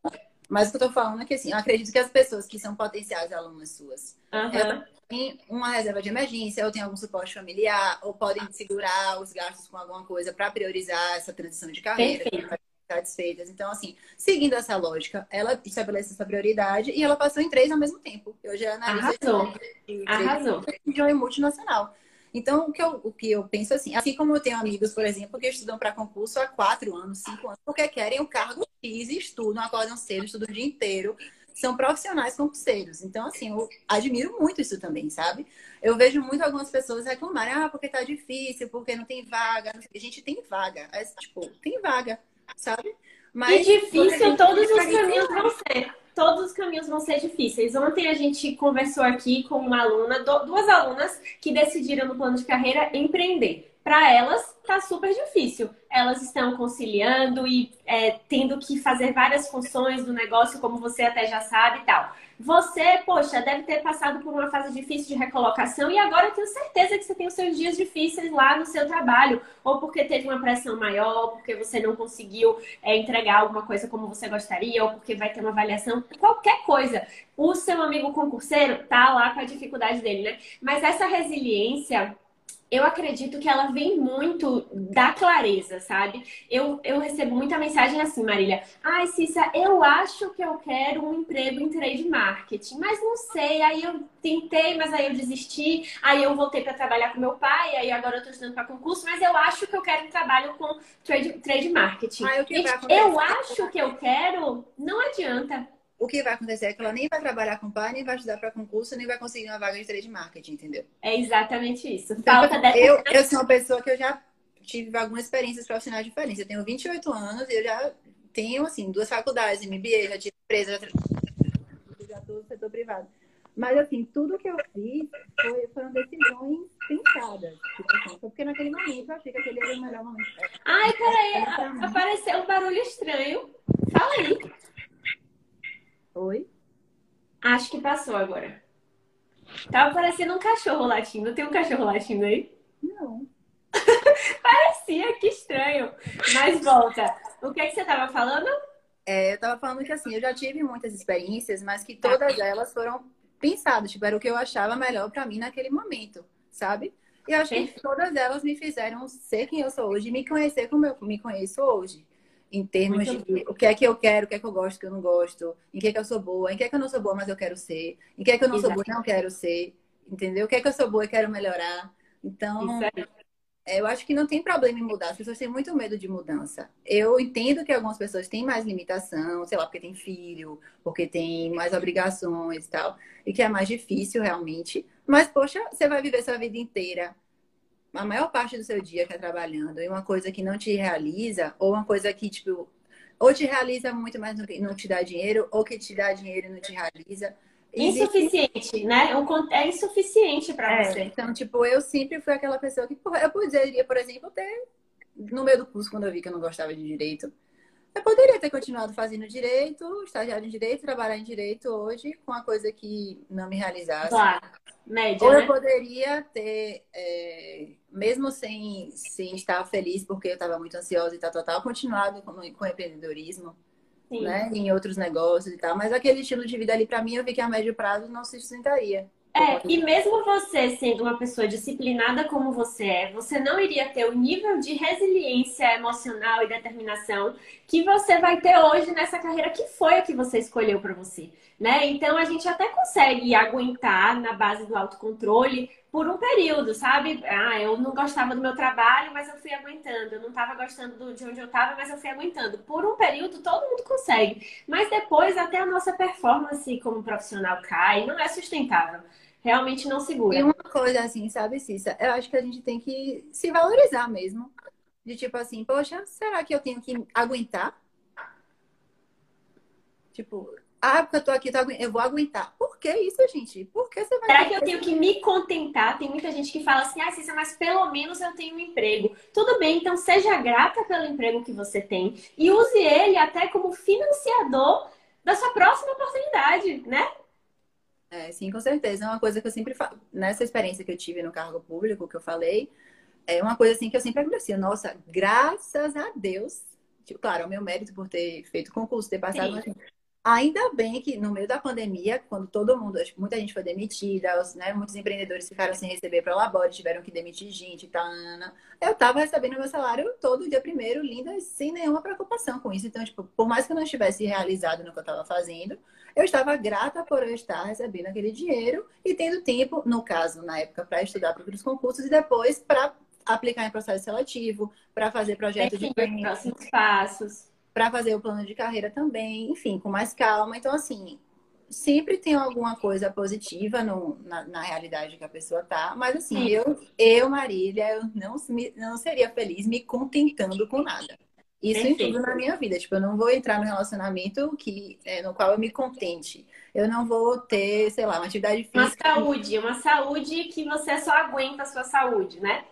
Mas o que eu tô falando é que assim, eu acredito que as pessoas que são potenciais alunas suas, uhum. elas têm uma reserva de emergência, ou tem algum suporte familiar, ou podem segurar os gastos com alguma coisa para priorizar essa transição de carreira. Perfeito satisfeitas. Então, assim, seguindo essa lógica, ela estabelece essa prioridade e ela passou em três ao mesmo tempo. Hoje é analista Arrasou. de, Arrasou. de uma multinacional. Então, o que, eu, o que eu penso assim, assim como eu tenho amigos, por exemplo, que estudam para concurso há quatro anos, cinco anos, porque querem o cargo X e estudam, acordam cedo, estudam o dia inteiro, são profissionais concurseiros. Então, assim, eu admiro muito isso também, sabe? Eu vejo muito algumas pessoas reclamarem, ah, porque tá difícil, porque não tem vaga. A gente tem vaga. É, tipo, tem vaga sabe? Mas e difícil todos os caminhos vão ser. Todos os caminhos vão ser difíceis. Ontem a gente conversou aqui com uma aluna, duas alunas que decidiram no plano de carreira empreender. Para elas, tá super difícil. Elas estão conciliando e é, tendo que fazer várias funções do negócio, como você até já sabe e tal. Você, poxa, deve ter passado por uma fase difícil de recolocação e agora eu tenho certeza que você tem os seus dias difíceis lá no seu trabalho, ou porque teve uma pressão maior, porque você não conseguiu é, entregar alguma coisa como você gostaria, ou porque vai ter uma avaliação, qualquer coisa. O seu amigo concurseiro tá lá com a dificuldade dele, né? Mas essa resiliência eu acredito que ela vem muito da clareza, sabe? Eu, eu recebo muita mensagem assim, Marília. Ai, Cissa, eu acho que eu quero um emprego em trade marketing, mas não sei. Aí eu tentei, mas aí eu desisti. Aí eu voltei para trabalhar com meu pai, aí agora eu tô estudando para concurso, mas eu acho que eu quero um trabalho com trade, trade marketing. Ah, eu, eu acho que eu quero, não adianta o que vai acontecer é que ela nem vai trabalhar com pai, nem vai estudar para concurso, nem vai conseguir uma vaga de trade marketing, entendeu? É exatamente isso. Então, Falta dessa... eu, eu sou uma pessoa que eu já tive algumas experiências profissionais diferentes. Eu tenho 28 anos e eu já tenho, assim, duas faculdades, MBA, já tive empresa, já, já tô no setor privado. Mas, assim, tudo que eu fiz foi, foram decisões pensadas. Tipo assim, porque naquele momento eu achei que aquele era o melhor momento. Ai, peraí, apareceu um barulho estranho. Fala aí. Oi? Acho que passou agora. Tava parecendo um cachorro latindo. Tem um cachorro latindo aí? Não. Parecia, que estranho. Mas volta. O que, é que você tava falando? É, eu tava falando que assim, eu já tive muitas experiências, mas que todas tá. elas foram pensadas, tipo, era o que eu achava melhor para mim naquele momento, sabe? E acho que todas elas me fizeram ser quem eu sou hoje me conhecer como eu me conheço hoje em termos Muito de o que é que eu quero, o que é que eu gosto, o que eu não gosto, em que é que eu sou boa, em que é que eu não sou boa, mas eu quero ser, em que é que eu não Exato. sou boa e não quero ser, entendeu? O que é que eu sou boa e quero melhorar. Então, é, eu acho que não tem problema em mudar. As pessoas têm muito medo de mudança. Eu entendo que algumas pessoas têm mais limitação, sei lá, porque tem filho, porque tem mais obrigações e tal, e que é mais difícil realmente. Mas, poxa, você vai viver sua vida inteira a maior parte do seu dia que é trabalhando e uma coisa que não te realiza, ou uma coisa que, tipo, ou te realiza muito, mas não te dá dinheiro, ou que te dá dinheiro e não te realiza. Insuficiente, né? É insuficiente para é, você. Então, tipo, eu sempre fui aquela pessoa que, porra, eu poderia, por exemplo, ter, no meio do curso, quando eu vi que eu não gostava de direito, eu poderia ter continuado fazendo direito, estagiário em direito, trabalhar em direito hoje com uma coisa que não me realizasse. Claro. Média, Ou né? eu poderia ter, é, mesmo sem, sem estar feliz, porque eu estava muito ansiosa e tal, tal, tal, continuado com, com empreendedorismo, Sim. né? Em outros negócios e tal. Mas aquele estilo de vida ali, para mim, eu vi que a médio prazo não se sustentaria. É, e mesmo você sendo uma pessoa disciplinada como você é, você não iria ter o nível de resiliência emocional e determinação que você vai ter hoje nessa carreira que foi a que você escolheu para você, né? Então a gente até consegue aguentar na base do autocontrole por um período, sabe? Ah, eu não gostava do meu trabalho, mas eu fui aguentando. Eu não estava gostando de onde eu estava, mas eu fui aguentando. Por um período todo mundo consegue, mas depois até a nossa performance como profissional cai, não é sustentável realmente não segura. E uma coisa assim, sabe, Cissa? Eu acho que a gente tem que se valorizar mesmo. De tipo assim, poxa, será que eu tenho que aguentar? Tipo, ah, porque eu tô aqui, eu vou aguentar. Por que isso, gente? Por que você vai. Será que eu tenho que me contentar? Tem muita gente que fala assim, ah, Cissa, mas pelo menos eu tenho um emprego. Tudo bem, então seja grata pelo emprego que você tem e use ele até como financiador da sua próxima oportunidade, né? É, sim, com certeza. É uma coisa que eu sempre falo. Nessa experiência que eu tive no cargo público, que eu falei, é uma coisa assim que eu sempre agradecia. Nossa, graças a Deus. Tipo, claro, é o meu mérito por ter feito concurso, ter passado. Mas, ainda bem que no meio da pandemia, quando todo mundo, muita gente foi demitida, os, né, muitos empreendedores ficaram sem receber para o labore, tiveram que demitir gente tal. Eu tava recebendo meu salário todo dia primeiro, linda, sem nenhuma preocupação com isso. Então, tipo, por mais que eu não estivesse realizado no que eu estava fazendo, eu estava grata por eu estar recebendo aquele dinheiro e tendo tempo, no caso, na época, para estudar para os concursos e depois para aplicar em processo seletivo, para fazer projetos de próximos passos, para fazer o plano de carreira também, enfim, com mais calma. Então, assim, sempre tem alguma coisa positiva no, na, na, realidade que a pessoa tá, mas assim, eu, eu, Marília, eu não, não seria feliz me contentando com nada. Isso Perfeito. em tudo na minha vida. Tipo, eu não vou entrar no relacionamento que, é, no qual eu me contente. Eu não vou ter, sei lá, uma atividade física. Uma saúde, uma saúde que você só aguenta a sua saúde, né?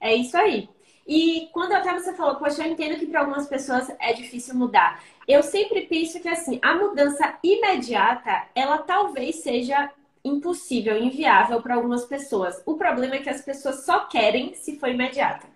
É isso aí. E quando até você falou, poxa, eu entendo que para algumas pessoas é difícil mudar. Eu sempre penso que assim, a mudança imediata, ela talvez seja impossível, inviável para algumas pessoas. O problema é que as pessoas só querem se for imediata.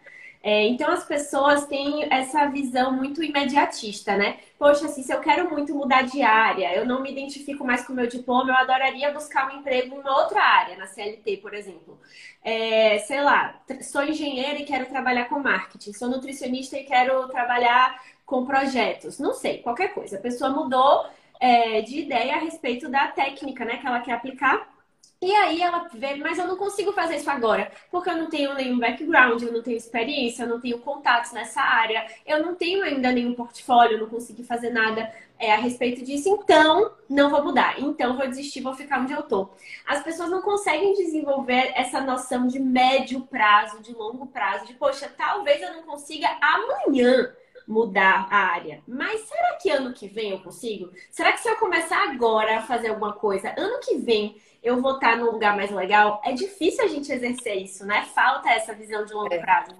É, então as pessoas têm essa visão muito imediatista, né? Poxa, assim, se eu quero muito mudar de área, eu não me identifico mais com o meu diploma, eu adoraria buscar um emprego em outra área, na CLT, por exemplo. É, sei lá, sou engenheira e quero trabalhar com marketing, sou nutricionista e quero trabalhar com projetos. Não sei, qualquer coisa. A pessoa mudou é, de ideia a respeito da técnica né, que ela quer aplicar e aí ela vê, mas eu não consigo fazer isso agora, porque eu não tenho nenhum background, eu não tenho experiência, eu não tenho contatos nessa área, eu não tenho ainda nenhum portfólio, não consegui fazer nada é, a respeito disso, então não vou mudar, então vou desistir, vou ficar onde eu tô. As pessoas não conseguem desenvolver essa noção de médio prazo, de longo prazo, de poxa, talvez eu não consiga amanhã mudar a área. Mas será que ano que vem eu consigo? Será que se eu começar agora a fazer alguma coisa, ano que vem eu vou estar num lugar mais legal? É difícil a gente exercer isso, né? Falta essa visão de longo é. prazo.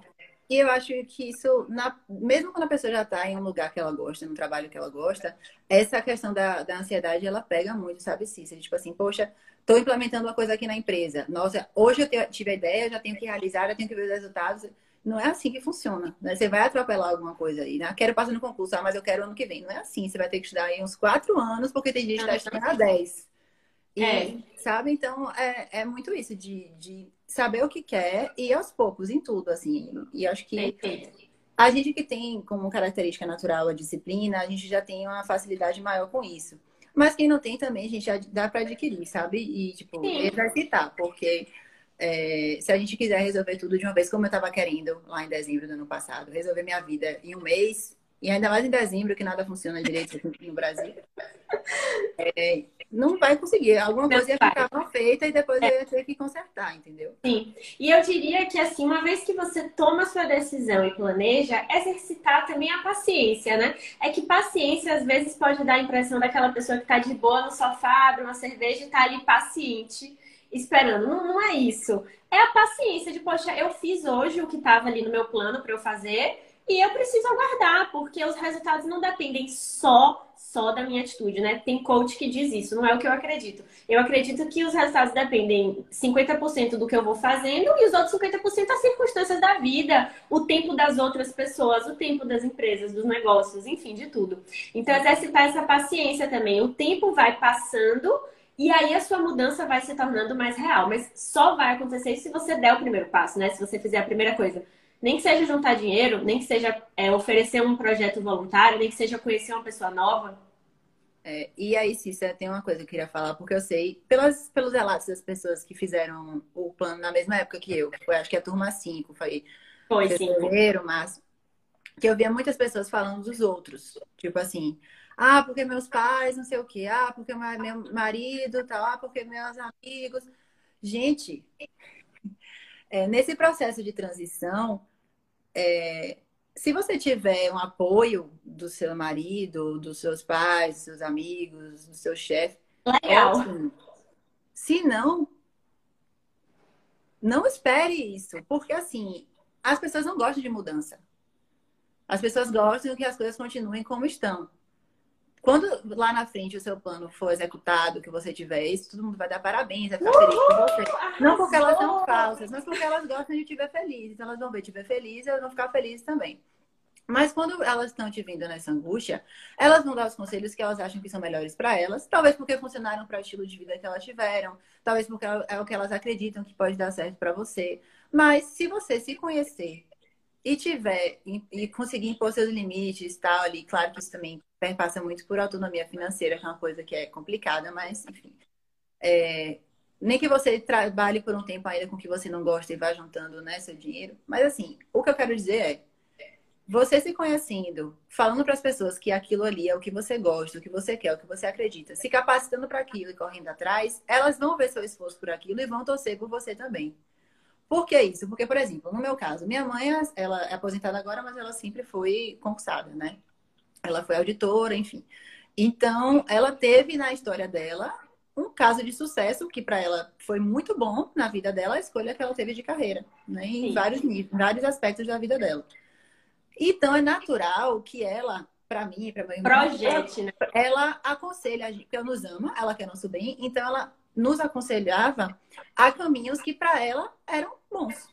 E eu acho que isso, na, mesmo quando a pessoa já está em um lugar que ela gosta, num trabalho que ela gosta, essa questão da, da ansiedade, ela pega muito, sabe, Cícera? Tipo assim, poxa, estou implementando uma coisa aqui na empresa. Nossa, hoje eu tive a ideia, já tenho que realizar, já tenho que ver os resultados. Não é assim que funciona. Né? Você vai atropelar alguma coisa aí, né? Quero passar no concurso, ah, mas eu quero ano que vem. Não é assim. Você vai ter que estudar aí uns quatro anos, porque tem gente que está estudando há dez. E, é. Sabe? Então, é, é muito isso, de, de saber o que quer e aos poucos, em tudo, assim. E acho que a gente que tem como característica natural a disciplina, a gente já tem uma facilidade maior com isso. Mas quem não tem também, a gente já dá para adquirir, sabe? E, tipo, Sim. exercitar, porque é, se a gente quiser resolver tudo de uma vez, como eu estava querendo lá em dezembro do ano passado, resolver minha vida em um mês, e ainda mais em dezembro, que nada funciona direito no Brasil, é, não vai conseguir. Alguma coisa ia ficar mal feita e depois é. eu ia ter que consertar, entendeu? Sim. E eu diria que, assim, uma vez que você toma sua decisão e planeja, exercitar também a paciência, né? É que paciência, às vezes, pode dar a impressão daquela pessoa que tá de boa no sofá, abre uma cerveja e tá ali paciente esperando. Não, não é isso. É a paciência de, poxa, eu fiz hoje o que estava ali no meu plano para eu fazer e eu preciso aguardar, porque os resultados não dependem só só da minha atitude, né? Tem coach que diz isso, não é o que eu acredito. Eu acredito que os resultados dependem 50% do que eu vou fazendo e os outros 50% das circunstâncias da vida, o tempo das outras pessoas, o tempo das empresas, dos negócios, enfim, de tudo. Então, exercitar essa paciência também. O tempo vai passando e aí a sua mudança vai se tornando mais real. Mas só vai acontecer se você der o primeiro passo, né? Se você fizer a primeira coisa. Nem que seja juntar dinheiro, nem que seja é, oferecer um projeto voluntário, nem que seja conhecer uma pessoa nova. É, e aí, Cícera, tem uma coisa que eu queria falar, porque eu sei, pelas, pelos relatos das pessoas que fizeram o plano na mesma época que eu, foi acho que a turma 5, foi, foi fevereiro, março, que eu via muitas pessoas falando dos outros. Tipo assim, ah, porque meus pais, não sei o quê. Ah, porque meu marido, tal. Ah, porque meus amigos. Gente, é, nesse processo de transição, é, se você tiver um apoio do seu marido, dos seus pais, dos seus amigos, do seu chefe, Legal. Ótimo. Se não, não espere isso, porque assim, as pessoas não gostam de mudança. As pessoas gostam que as coisas continuem como estão. Quando lá na frente o seu plano for executado, que você tiver isso, todo mundo vai dar parabéns, vai ficar feliz com você. Não porque elas são falsas, mas porque elas gostam de te ver feliz. Então elas vão ver te ver feliz e elas vão ficar felizes também. Mas quando elas estão te vendo nessa angústia, elas vão dar os conselhos que elas acham que são melhores para elas, talvez porque funcionaram para o estilo de vida que elas tiveram, talvez porque é o que elas acreditam que pode dar certo para você. Mas se você se conhecer e tiver e conseguir impor seus limites, tal ali, claro que isso também perpassa muito por autonomia financeira, que é uma coisa que é complicada, mas enfim. É, nem que você trabalhe por um tempo ainda com o que você não gosta e vá juntando né, seu dinheiro. Mas assim, o que eu quero dizer é, você se conhecendo, falando para as pessoas que aquilo ali é o que você gosta, o que você quer, o que você acredita, se capacitando para aquilo e correndo atrás, elas vão ver seu esforço por aquilo e vão torcer por você também. Por que isso? Porque, por exemplo, no meu caso, minha mãe, ela é aposentada agora, mas ela sempre foi concursada, né? Ela foi auditora, enfim. Então, ela teve na história dela um caso de sucesso que para ela foi muito bom na vida dela, a escolha que ela teve de carreira, né? Em vários níveis, vários aspectos da vida dela. Então, é natural que ela, para mim para meu irmão, Projete, né? ela aconselha a gente, porque ela nos ama, ela quer nosso bem, então ela nos aconselhava a caminhos que para ela eram bons.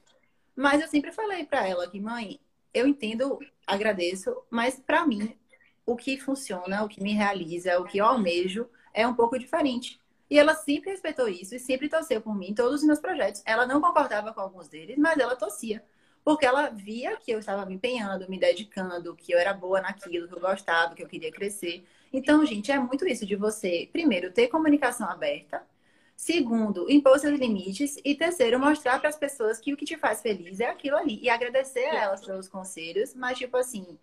Mas eu sempre falei para ela que, mãe, eu entendo, agradeço, mas para mim, o que funciona, o que me realiza, o que eu almejo é um pouco diferente. E ela sempre respeitou isso e sempre torceu por mim em todos os meus projetos. Ela não concordava com alguns deles, mas ela torcia. Porque ela via que eu estava me empenhando, me dedicando, que eu era boa naquilo, que eu gostava, que eu queria crescer. Então, gente, é muito isso de você, primeiro, ter comunicação aberta, segundo, impor seus limites e terceiro, mostrar para as pessoas que o que te faz feliz é aquilo ali e agradecer a elas pelos conselhos, mas tipo assim,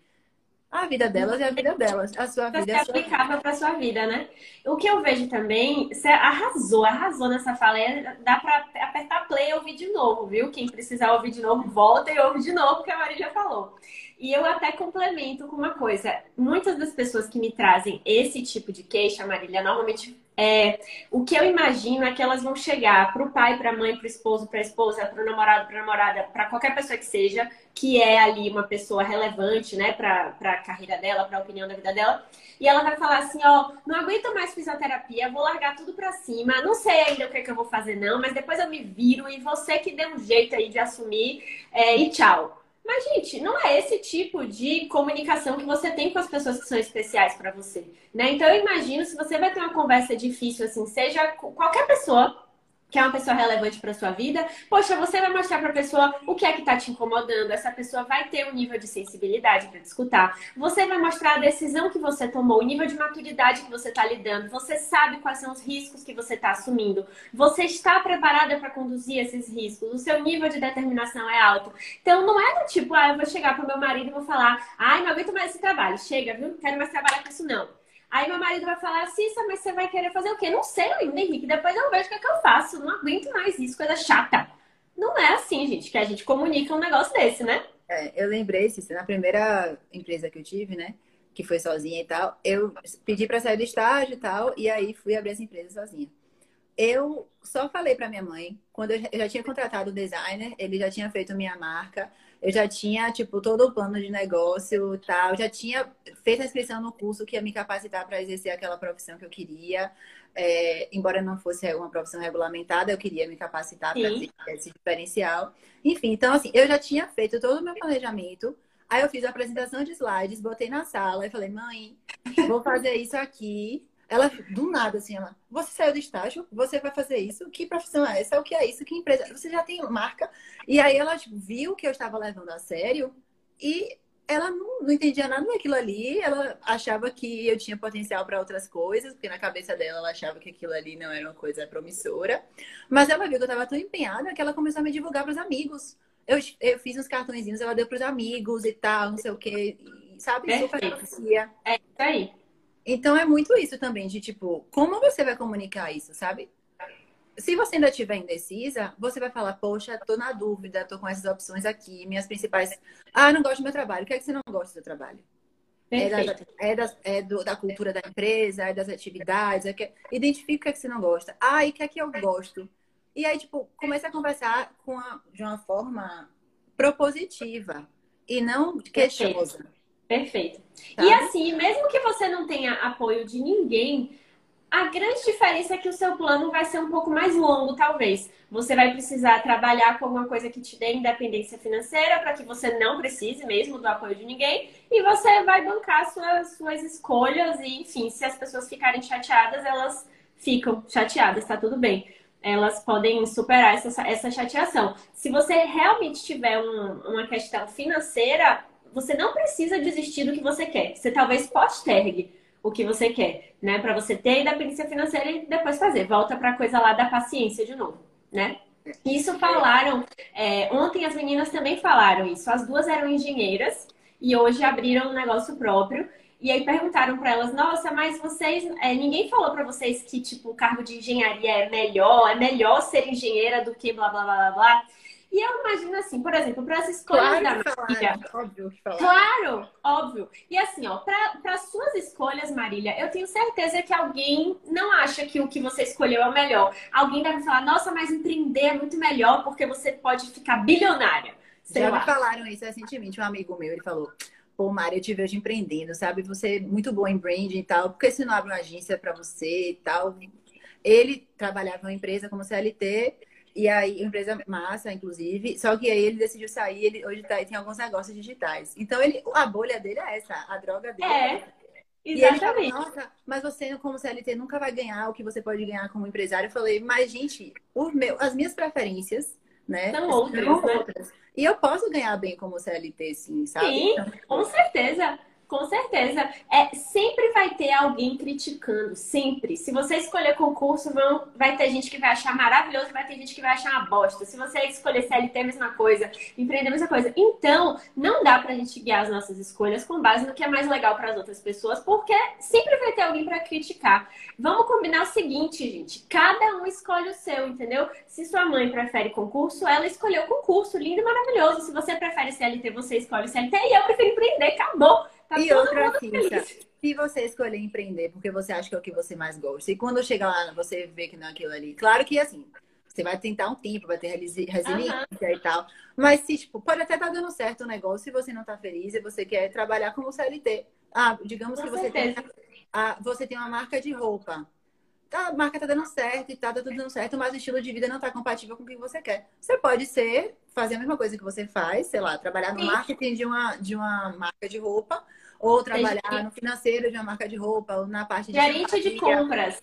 a vida delas é a vida delas, a sua vida é a sua vida. para sua vida, né? O que eu vejo também, você arrasou, arrasou nessa fala. É, dá para apertar play e ouvir de novo, viu? Quem precisar ouvir de novo, volta e ouve de novo, que a Marília falou. E eu até complemento com uma coisa. Muitas das pessoas que me trazem esse tipo de queixa, Marília, normalmente é, o que eu imagino é que elas vão chegar para o pai, para a mãe, para o esposo, para a esposa, para o namorado, para a namorada, para qualquer pessoa que seja, que é ali uma pessoa relevante, né, para a carreira dela, para a opinião da vida dela. E ela vai falar assim: ó, não aguento mais fisioterapia, vou largar tudo para cima, não sei ainda o que, é que eu vou fazer, não, mas depois eu me viro e você que dê um jeito aí de assumir é, e tchau. Mas, gente, não é esse tipo de comunicação que você tem com as pessoas que são especiais para você, né? Então, eu imagino se você vai ter uma conversa difícil, assim, seja com qualquer pessoa, que é uma pessoa relevante para sua vida, poxa, você vai mostrar para a pessoa o que é que está te incomodando. Essa pessoa vai ter um nível de sensibilidade para escutar. Você vai mostrar a decisão que você tomou, o nível de maturidade que você está lidando. Você sabe quais são os riscos que você está assumindo. Você está preparada para conduzir esses riscos. O seu nível de determinação é alto. Então, não é do tipo, ah, eu vou chegar para o meu marido e vou falar, ai, não aguento mais esse trabalho. Chega, viu? Não quero mais trabalhar com isso, não. Aí meu marido vai falar, Cissa, mas você vai querer fazer o quê? Não sei ainda, Henrique. Depois eu vejo o que, é que eu faço. Não aguento mais isso, coisa chata. Não é assim, gente, que a gente comunica um negócio desse, né? É, eu lembrei, Cissa, na primeira empresa que eu tive, né? Que foi sozinha e tal, eu pedi para sair do estágio e tal, e aí fui abrir essa empresa sozinha. Eu só falei para minha mãe, quando eu já tinha contratado o designer, ele já tinha feito minha marca, eu já tinha, tipo, todo o plano de negócio tal, já tinha feito a inscrição no curso que ia me capacitar para exercer aquela profissão que eu queria. É, embora não fosse uma profissão regulamentada, eu queria me capacitar para ter esse diferencial. Enfim, então, assim, eu já tinha feito todo o meu planejamento. Aí eu fiz a apresentação de slides, botei na sala e falei, mãe, vou fazer isso aqui. Ela, do nada, assim, ela, você saiu do estágio, você vai fazer isso, que profissão é essa? O que é isso? Que empresa? Você já tem marca? E aí ela viu que eu estava levando a sério e ela não, não entendia nada daquilo ali, ela achava que eu tinha potencial para outras coisas, porque na cabeça dela ela achava que aquilo ali não era uma coisa promissora. Mas ela viu que eu estava tão empenhada que ela começou a me divulgar para os amigos. Eu, eu fiz uns cartõezinhos, ela deu para os amigos e tal, não sei o quê, sabe? Perfeito. Super É isso aí. Então é muito isso também, de tipo, como você vai comunicar isso, sabe? Se você ainda estiver indecisa, você vai falar, poxa, tô na dúvida, tô com essas opções aqui, minhas principais. Ah, não gosto do meu trabalho. O que é que você não gosta do seu trabalho? É, da, é, da, é do, da cultura da empresa, é das atividades, é que, identifica o que é que você não gosta. Ah, e o que é que eu gosto? E aí, tipo, começa a conversar com a, de uma forma propositiva e não queixosa. Perfeito. Tá? E assim, mesmo que você não tenha apoio de ninguém, a grande diferença é que o seu plano vai ser um pouco mais longo, talvez. Você vai precisar trabalhar com alguma coisa que te dê independência financeira para que você não precise mesmo do apoio de ninguém. E você vai bancar suas, suas escolhas e, enfim, se as pessoas ficarem chateadas, elas ficam chateadas, tá tudo bem. Elas podem superar essa, essa chateação. Se você realmente tiver um, uma questão financeira, você não precisa desistir do que você quer. Você talvez postergue o que você quer, né? Para você ter independência financeira e depois fazer. Volta para a coisa lá da paciência de novo, né? Isso falaram. É, ontem as meninas também falaram isso. As duas eram engenheiras e hoje abriram um negócio próprio. E aí perguntaram para elas: Nossa, mas vocês. É, ninguém falou para vocês que, tipo, o cargo de engenharia é melhor, é melhor ser engenheira do que blá blá blá blá blá. E eu imagino assim, por exemplo, para as escolhas claro da Marília. Óbvio Claro, óbvio. E assim, ó, para suas escolhas, Marília, eu tenho certeza que alguém não acha que o que você escolheu é o melhor. Alguém deve falar, nossa, mas empreender é muito melhor porque você pode ficar bilionária. Sei Já lá. me falaram isso recentemente, um amigo meu, ele falou. Pô, Mari, eu te vejo empreendendo, sabe? Você é muito boa em branding e tal. Por que você não abre uma agência para você e tal? Ele trabalhava em uma empresa como CLT E aí, empresa massa, inclusive. Só que aí ele decidiu sair, ele hoje tá, tem alguns negócios digitais. Então, ele, a bolha dele é essa, a droga dele é, é Exatamente. E ele Nossa, mas você, como CLT, nunca vai ganhar o que você pode ganhar como empresário. Eu falei, mas, gente, meu, as minhas preferências, né? São outras, são né? outras. E eu posso ganhar bem como CLT, sim, sabe? Sim, então, com certeza. Com certeza. É, sempre vai ter alguém criticando, sempre. Se você escolher concurso, vão, vai ter gente que vai achar maravilhoso, vai ter gente que vai achar uma bosta. Se você escolher CLT, mesma coisa, empreender mesma coisa. Então, não dá pra gente guiar as nossas escolhas com base no que é mais legal para as outras pessoas, porque sempre vai ter alguém para criticar. Vamos combinar o seguinte, gente. Cada um escolhe o seu, entendeu? Se sua mãe prefere concurso, ela escolheu concurso, lindo e maravilhoso. Se você prefere CLT, você escolhe CLT e eu prefiro empreender, acabou. Tá e outra coisa, se você escolher empreender porque você acha que é o que você mais gosta, e quando chega lá você vê que não é aquilo ali, claro que assim, você vai tentar um tempo, vai ter resiliência uhum. e tal. Mas se, tipo, pode até estar tá dando certo o negócio se você não está feliz e você quer trabalhar como CLT. Ah, digamos Com que você tem, a, você tem uma marca de roupa. Tá, a marca tá dando certo e tá, tá tudo dando certo, mas o estilo de vida não tá compatível com o que você quer. Você pode ser, fazer a mesma coisa que você faz, sei lá, trabalhar no marketing de uma, de uma marca de roupa, ou trabalhar no financeiro de uma marca de roupa, ou na parte de. Gerente de compras.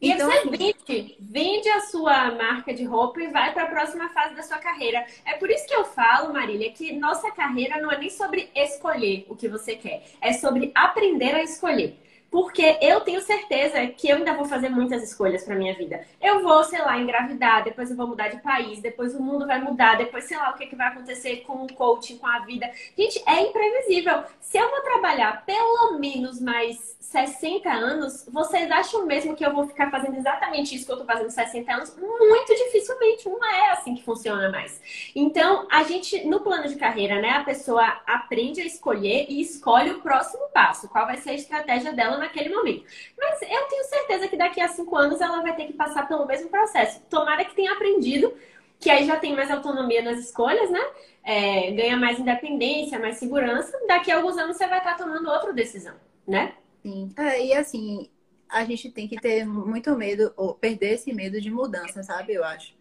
E então, você vende, vende a sua marca de roupa e vai para a próxima fase da sua carreira. É por isso que eu falo, Marília, que nossa carreira não é nem sobre escolher o que você quer, é sobre aprender a escolher. Porque eu tenho certeza que eu ainda vou fazer muitas escolhas para minha vida. Eu vou, sei lá, engravidar, depois eu vou mudar de país, depois o mundo vai mudar, depois sei lá o que, que vai acontecer com o coaching, com a vida. Gente, é imprevisível. Se eu vou trabalhar pelo menos mais 60 anos, vocês acham mesmo que eu vou ficar fazendo exatamente isso que eu tô fazendo 60 anos? Muito dificilmente, não é assim que funciona mais. Então, a gente, no plano de carreira, né, a pessoa aprende a escolher e escolhe o próximo passo, qual vai ser a estratégia dela naquele momento. Mas eu tenho certeza que daqui a cinco anos ela vai ter que passar pelo mesmo processo. Tomara que tenha aprendido, que aí já tem mais autonomia nas escolhas, né? É, ganha mais independência, mais segurança. Daqui a alguns anos você vai estar tomando outra decisão, né? Sim. É, e assim, a gente tem que ter muito medo, ou perder esse medo de mudança, sabe? Eu acho.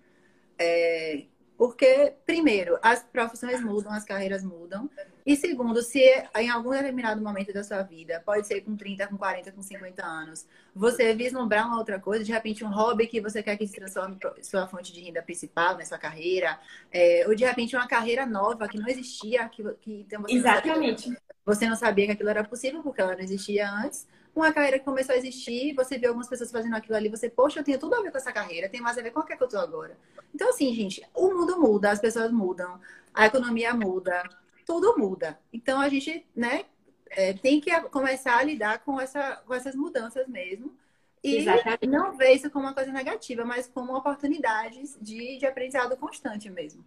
É, porque, primeiro, as profissões mudam, as carreiras mudam. E segundo, se em algum determinado momento da sua vida, pode ser com 30, com 40, com 50 anos, você vislumbrar uma outra coisa, de repente um hobby que você quer que se transforme sua fonte de renda principal na sua carreira, é, ou de repente uma carreira nova que não existia, que, que então você Exatamente. Não você não sabia que aquilo era possível porque ela não existia antes. Uma carreira que começou a existir, você vê algumas pessoas fazendo aquilo ali, você, poxa, eu tenho tudo a ver com essa carreira, tem mais a ver com a que eu tô agora. Então, assim, gente, o mundo muda, as pessoas mudam, a economia muda, tudo muda. Então a gente, né, é, tem que começar a lidar com, essa, com essas mudanças mesmo. E Exatamente. não ver isso como uma coisa negativa, mas como oportunidades de, de aprendizado constante mesmo.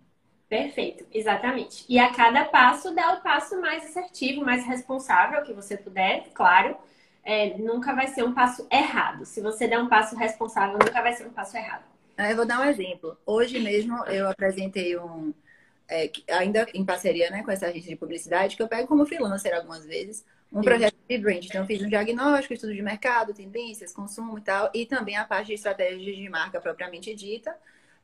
Perfeito, exatamente. E a cada passo dá o passo mais assertivo, mais responsável que você puder, claro. É, nunca vai ser um passo errado. Se você der um passo responsável, nunca vai ser um passo errado. Eu vou dar um exemplo. Hoje mesmo eu apresentei um, é, ainda em parceria né, com essa agência de publicidade, que eu pego como freelancer algumas vezes, um projeto de brand. Então, fiz um diagnóstico, estudo de mercado, tendências, consumo e tal, e também a parte de estratégias de marca propriamente dita,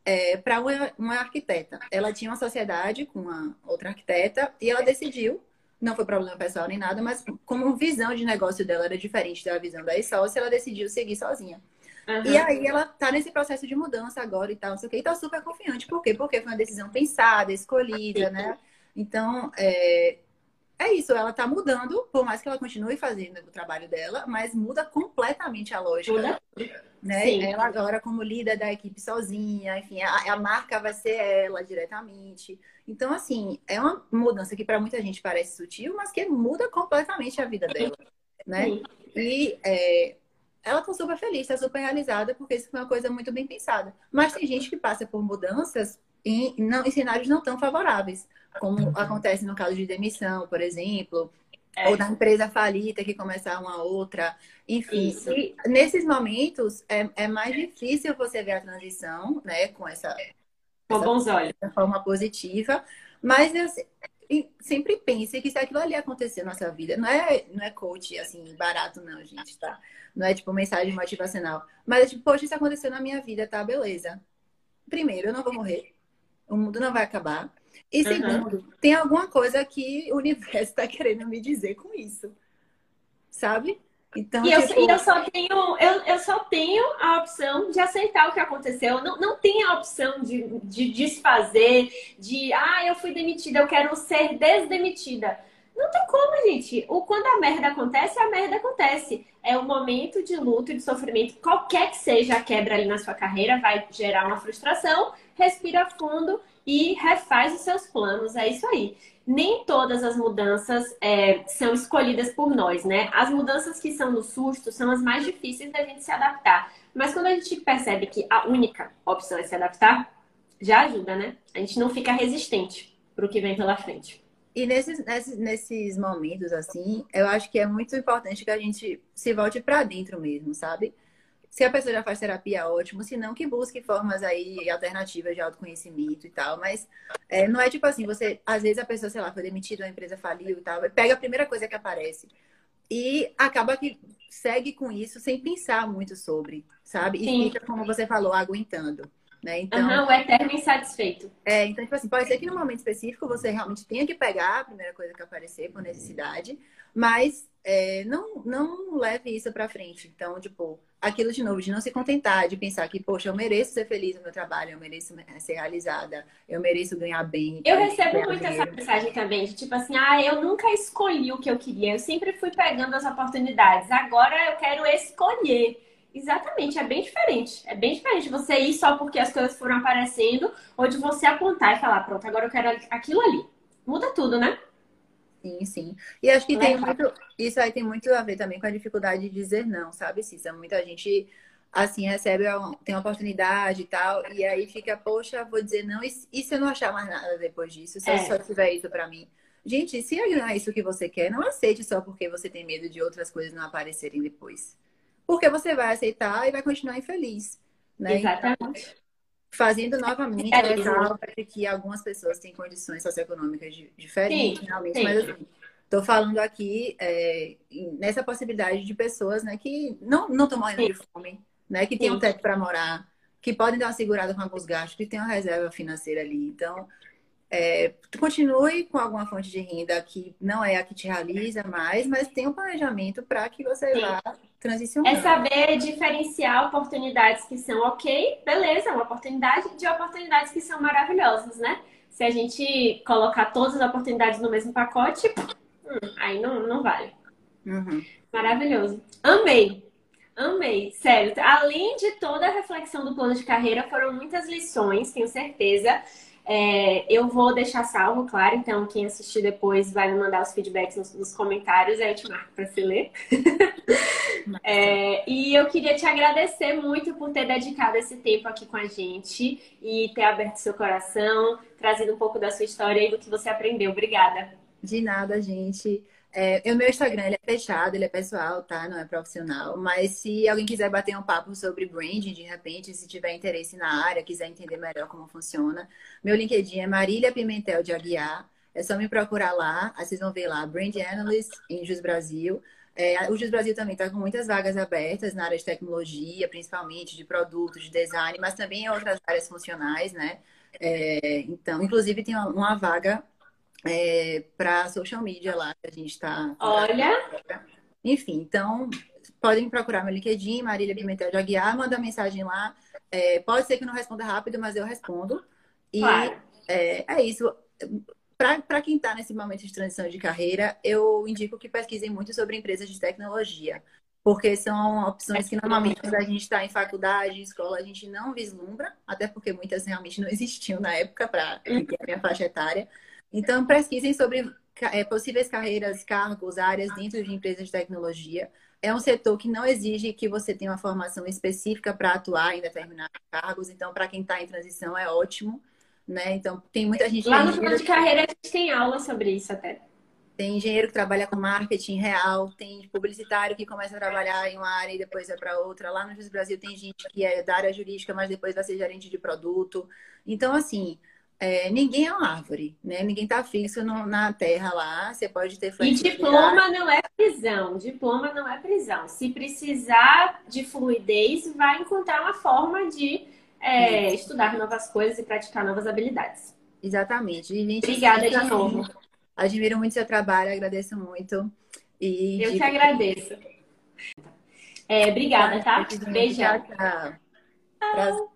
é, para uma, uma arquiteta. Ela tinha uma sociedade com uma outra arquiteta e ela decidiu, não foi problema pessoal nem nada, mas como visão de negócio dela era diferente da visão da ex-sócia, ela decidiu seguir sozinha. Uhum. E aí ela tá nesse processo de mudança agora e tal, não sei o que, e tá super confiante. Por quê? Porque foi uma decisão pensada, escolhida, né? Então, é, é isso, ela tá mudando, por mais que ela continue fazendo o trabalho dela, mas muda completamente a lógica. Muda. Né? Sim. Ela agora, como líder da equipe sozinha, enfim, a, a marca vai ser ela diretamente. Então, assim, é uma mudança que para muita gente parece sutil, mas que muda completamente a vida dela, né? Sim. E é, ela tá super feliz, tá super realizada, porque isso foi uma coisa muito bem pensada. Mas tem gente que passa por mudanças em, não, em cenários não tão favoráveis, como acontece no caso de demissão, por exemplo, é. ou da empresa falida que começar uma outra. Enfim, nesses momentos é, é mais difícil você ver a transição, né, com essa. Com bons olhos. forma positiva. Mas eu, sempre pense que se aquilo ali acontecer na nossa vida, não é, não é coach assim, barato, não, gente, tá? Não é tipo mensagem motivacional. Mas é tipo, poxa, isso aconteceu na minha vida, tá? Beleza. primeiro, eu não vou morrer. O mundo não vai acabar. E segundo, uhum. tem alguma coisa que o universo está querendo me dizer com isso. Sabe? Então, e, tipo... eu, e eu, só tenho, eu, eu só tenho a opção de aceitar o que aconteceu. Não, não tenho a opção de, de desfazer, de ah, eu fui demitida, eu quero ser desdemitida. Não tem como, gente. O, quando a merda acontece, a merda acontece. É um momento de luto, de sofrimento, qualquer que seja a quebra ali na sua carreira, vai gerar uma frustração. Respira fundo e refaz os seus planos. É isso aí nem todas as mudanças é, são escolhidas por nós, né? As mudanças que são no susto são as mais difíceis da gente se adaptar. Mas quando a gente percebe que a única opção é se adaptar, já ajuda, né? A gente não fica resistente para o que vem pela frente. E nesses, nesses, nesses momentos, assim, eu acho que é muito importante que a gente se volte para dentro mesmo, sabe? Se a pessoa já faz terapia, ótimo. Se não, que busque formas aí alternativas de autoconhecimento e tal. Mas é, não é tipo assim, você, às vezes a pessoa, sei lá, foi demitida, a empresa faliu e tal, pega a primeira coisa que aparece. E acaba que segue com isso sem pensar muito sobre, sabe? E Sim. fica, como você falou, aguentando. Né? Então, uhum, o eterno insatisfeito. É, então, tipo assim, pode ser que no momento específico você realmente tenha que pegar a primeira coisa que aparecer por necessidade, mas é, não, não leve isso para frente. Então, tipo, aquilo de novo, de não se contentar, de pensar que, poxa, eu mereço ser feliz no meu trabalho, eu mereço ser realizada, eu mereço ganhar bem. Eu recebo muito dinheiro. essa mensagem também, de tipo assim, ah, eu nunca escolhi o que eu queria, eu sempre fui pegando as oportunidades, agora eu quero escolher. Exatamente, é bem diferente. É bem diferente você ir só porque as coisas foram aparecendo, ou de você apontar e falar, pronto, agora eu quero aquilo ali. Muda tudo, né? Sim, sim. E acho que tem muito. Isso aí tem muito a ver também com a dificuldade de dizer não, sabe, Cissa? Muita gente assim recebe tem uma oportunidade e tal, e aí fica, poxa, vou dizer não, e, e se eu não achar mais nada depois disso? Se é. eu só tiver isso para mim? Gente, se é isso que você quer, não aceite só porque você tem medo de outras coisas não aparecerem depois. Porque você vai aceitar e vai continuar infeliz. Né? Exatamente. Então, fazendo novamente é ressalva de que algumas pessoas têm condições socioeconômicas diferentes, sim, realmente, sim. mas assim, estou falando aqui é, nessa possibilidade de pessoas né, que não estão morrendo sim. de fome, né, que têm um teto para morar, que podem dar uma segurada com alguns gastos, que tem uma reserva financeira ali. Então, é, continue com alguma fonte de renda que não é a que te realiza mais, mas tem um planejamento para que você Sim. vá transicionar. É saber diferenciar oportunidades que são ok, beleza, uma oportunidade, de oportunidades que são maravilhosas, né? Se a gente colocar todas as oportunidades no mesmo pacote, hum, aí não, não vale. Uhum. Maravilhoso. Amei. Amei, sério. Além de toda a reflexão do plano de carreira, foram muitas lições, tenho certeza. É, eu vou deixar salvo, claro, então quem assistir depois vai me mandar os feedbacks nos, nos comentários, aí eu te marco para você ler. é, e eu queria te agradecer muito por ter dedicado esse tempo aqui com a gente e ter aberto seu coração, trazido um pouco da sua história e do que você aprendeu. Obrigada. De nada, gente. É, o meu Instagram ele é fechado, ele é pessoal, tá? Não é profissional. Mas se alguém quiser bater um papo sobre branding, de repente, se tiver interesse na área, quiser entender melhor como funciona, meu LinkedIn é Marília Pimentel de Aguiar. É só me procurar lá, vocês vão ver lá, Brand Analyst em Jus Brasil. É, o Jus Brasil também está com muitas vagas abertas na área de tecnologia, principalmente de produtos, de design, mas também em outras áreas funcionais, né? É, então, inclusive tem uma, uma vaga é, para social media lá que a gente está. Olha! Enfim, então podem procurar meu LinkedIn, Marília Pimentel de Aguiar, manda mensagem lá. É, pode ser que não responda rápido, mas eu respondo. E claro. é, é isso. Para quem está nesse momento de transição de carreira, eu indico que pesquisem muito sobre empresas de tecnologia, porque são opções que normalmente quando a gente está em faculdade, em escola, a gente não vislumbra, até porque muitas realmente não existiam na época para a minha faixa etária. Então, pesquisem sobre é, possíveis carreiras, cargos, áreas dentro de empresas de tecnologia. É um setor que não exige que você tenha uma formação específica para atuar em determinados cargos. Então, para quem está em transição, é ótimo. Né? Então, tem muita gente... Lá no plano de carreira, a gente tem aula sobre isso até. Tem engenheiro que trabalha com marketing real, tem publicitário que começa a trabalhar em uma área e depois vai para outra. Lá no Brasil tem gente que é da área jurídica, mas depois vai ser gerente de produto. Então, assim, é, ninguém é uma árvore, né? Ninguém está fixo no, na terra lá. Você pode ter E diploma não é prisão. Diploma não é prisão. Se precisar de fluidez, vai encontrar uma forma de é, estudar novas coisas e praticar novas habilidades. Exatamente. Obrigada assim, de novo. Admiro, admiro muito seu trabalho, agradeço muito. E Eu te agradeço. É, obrigada, tá? Beijão. Tchau. Prazer.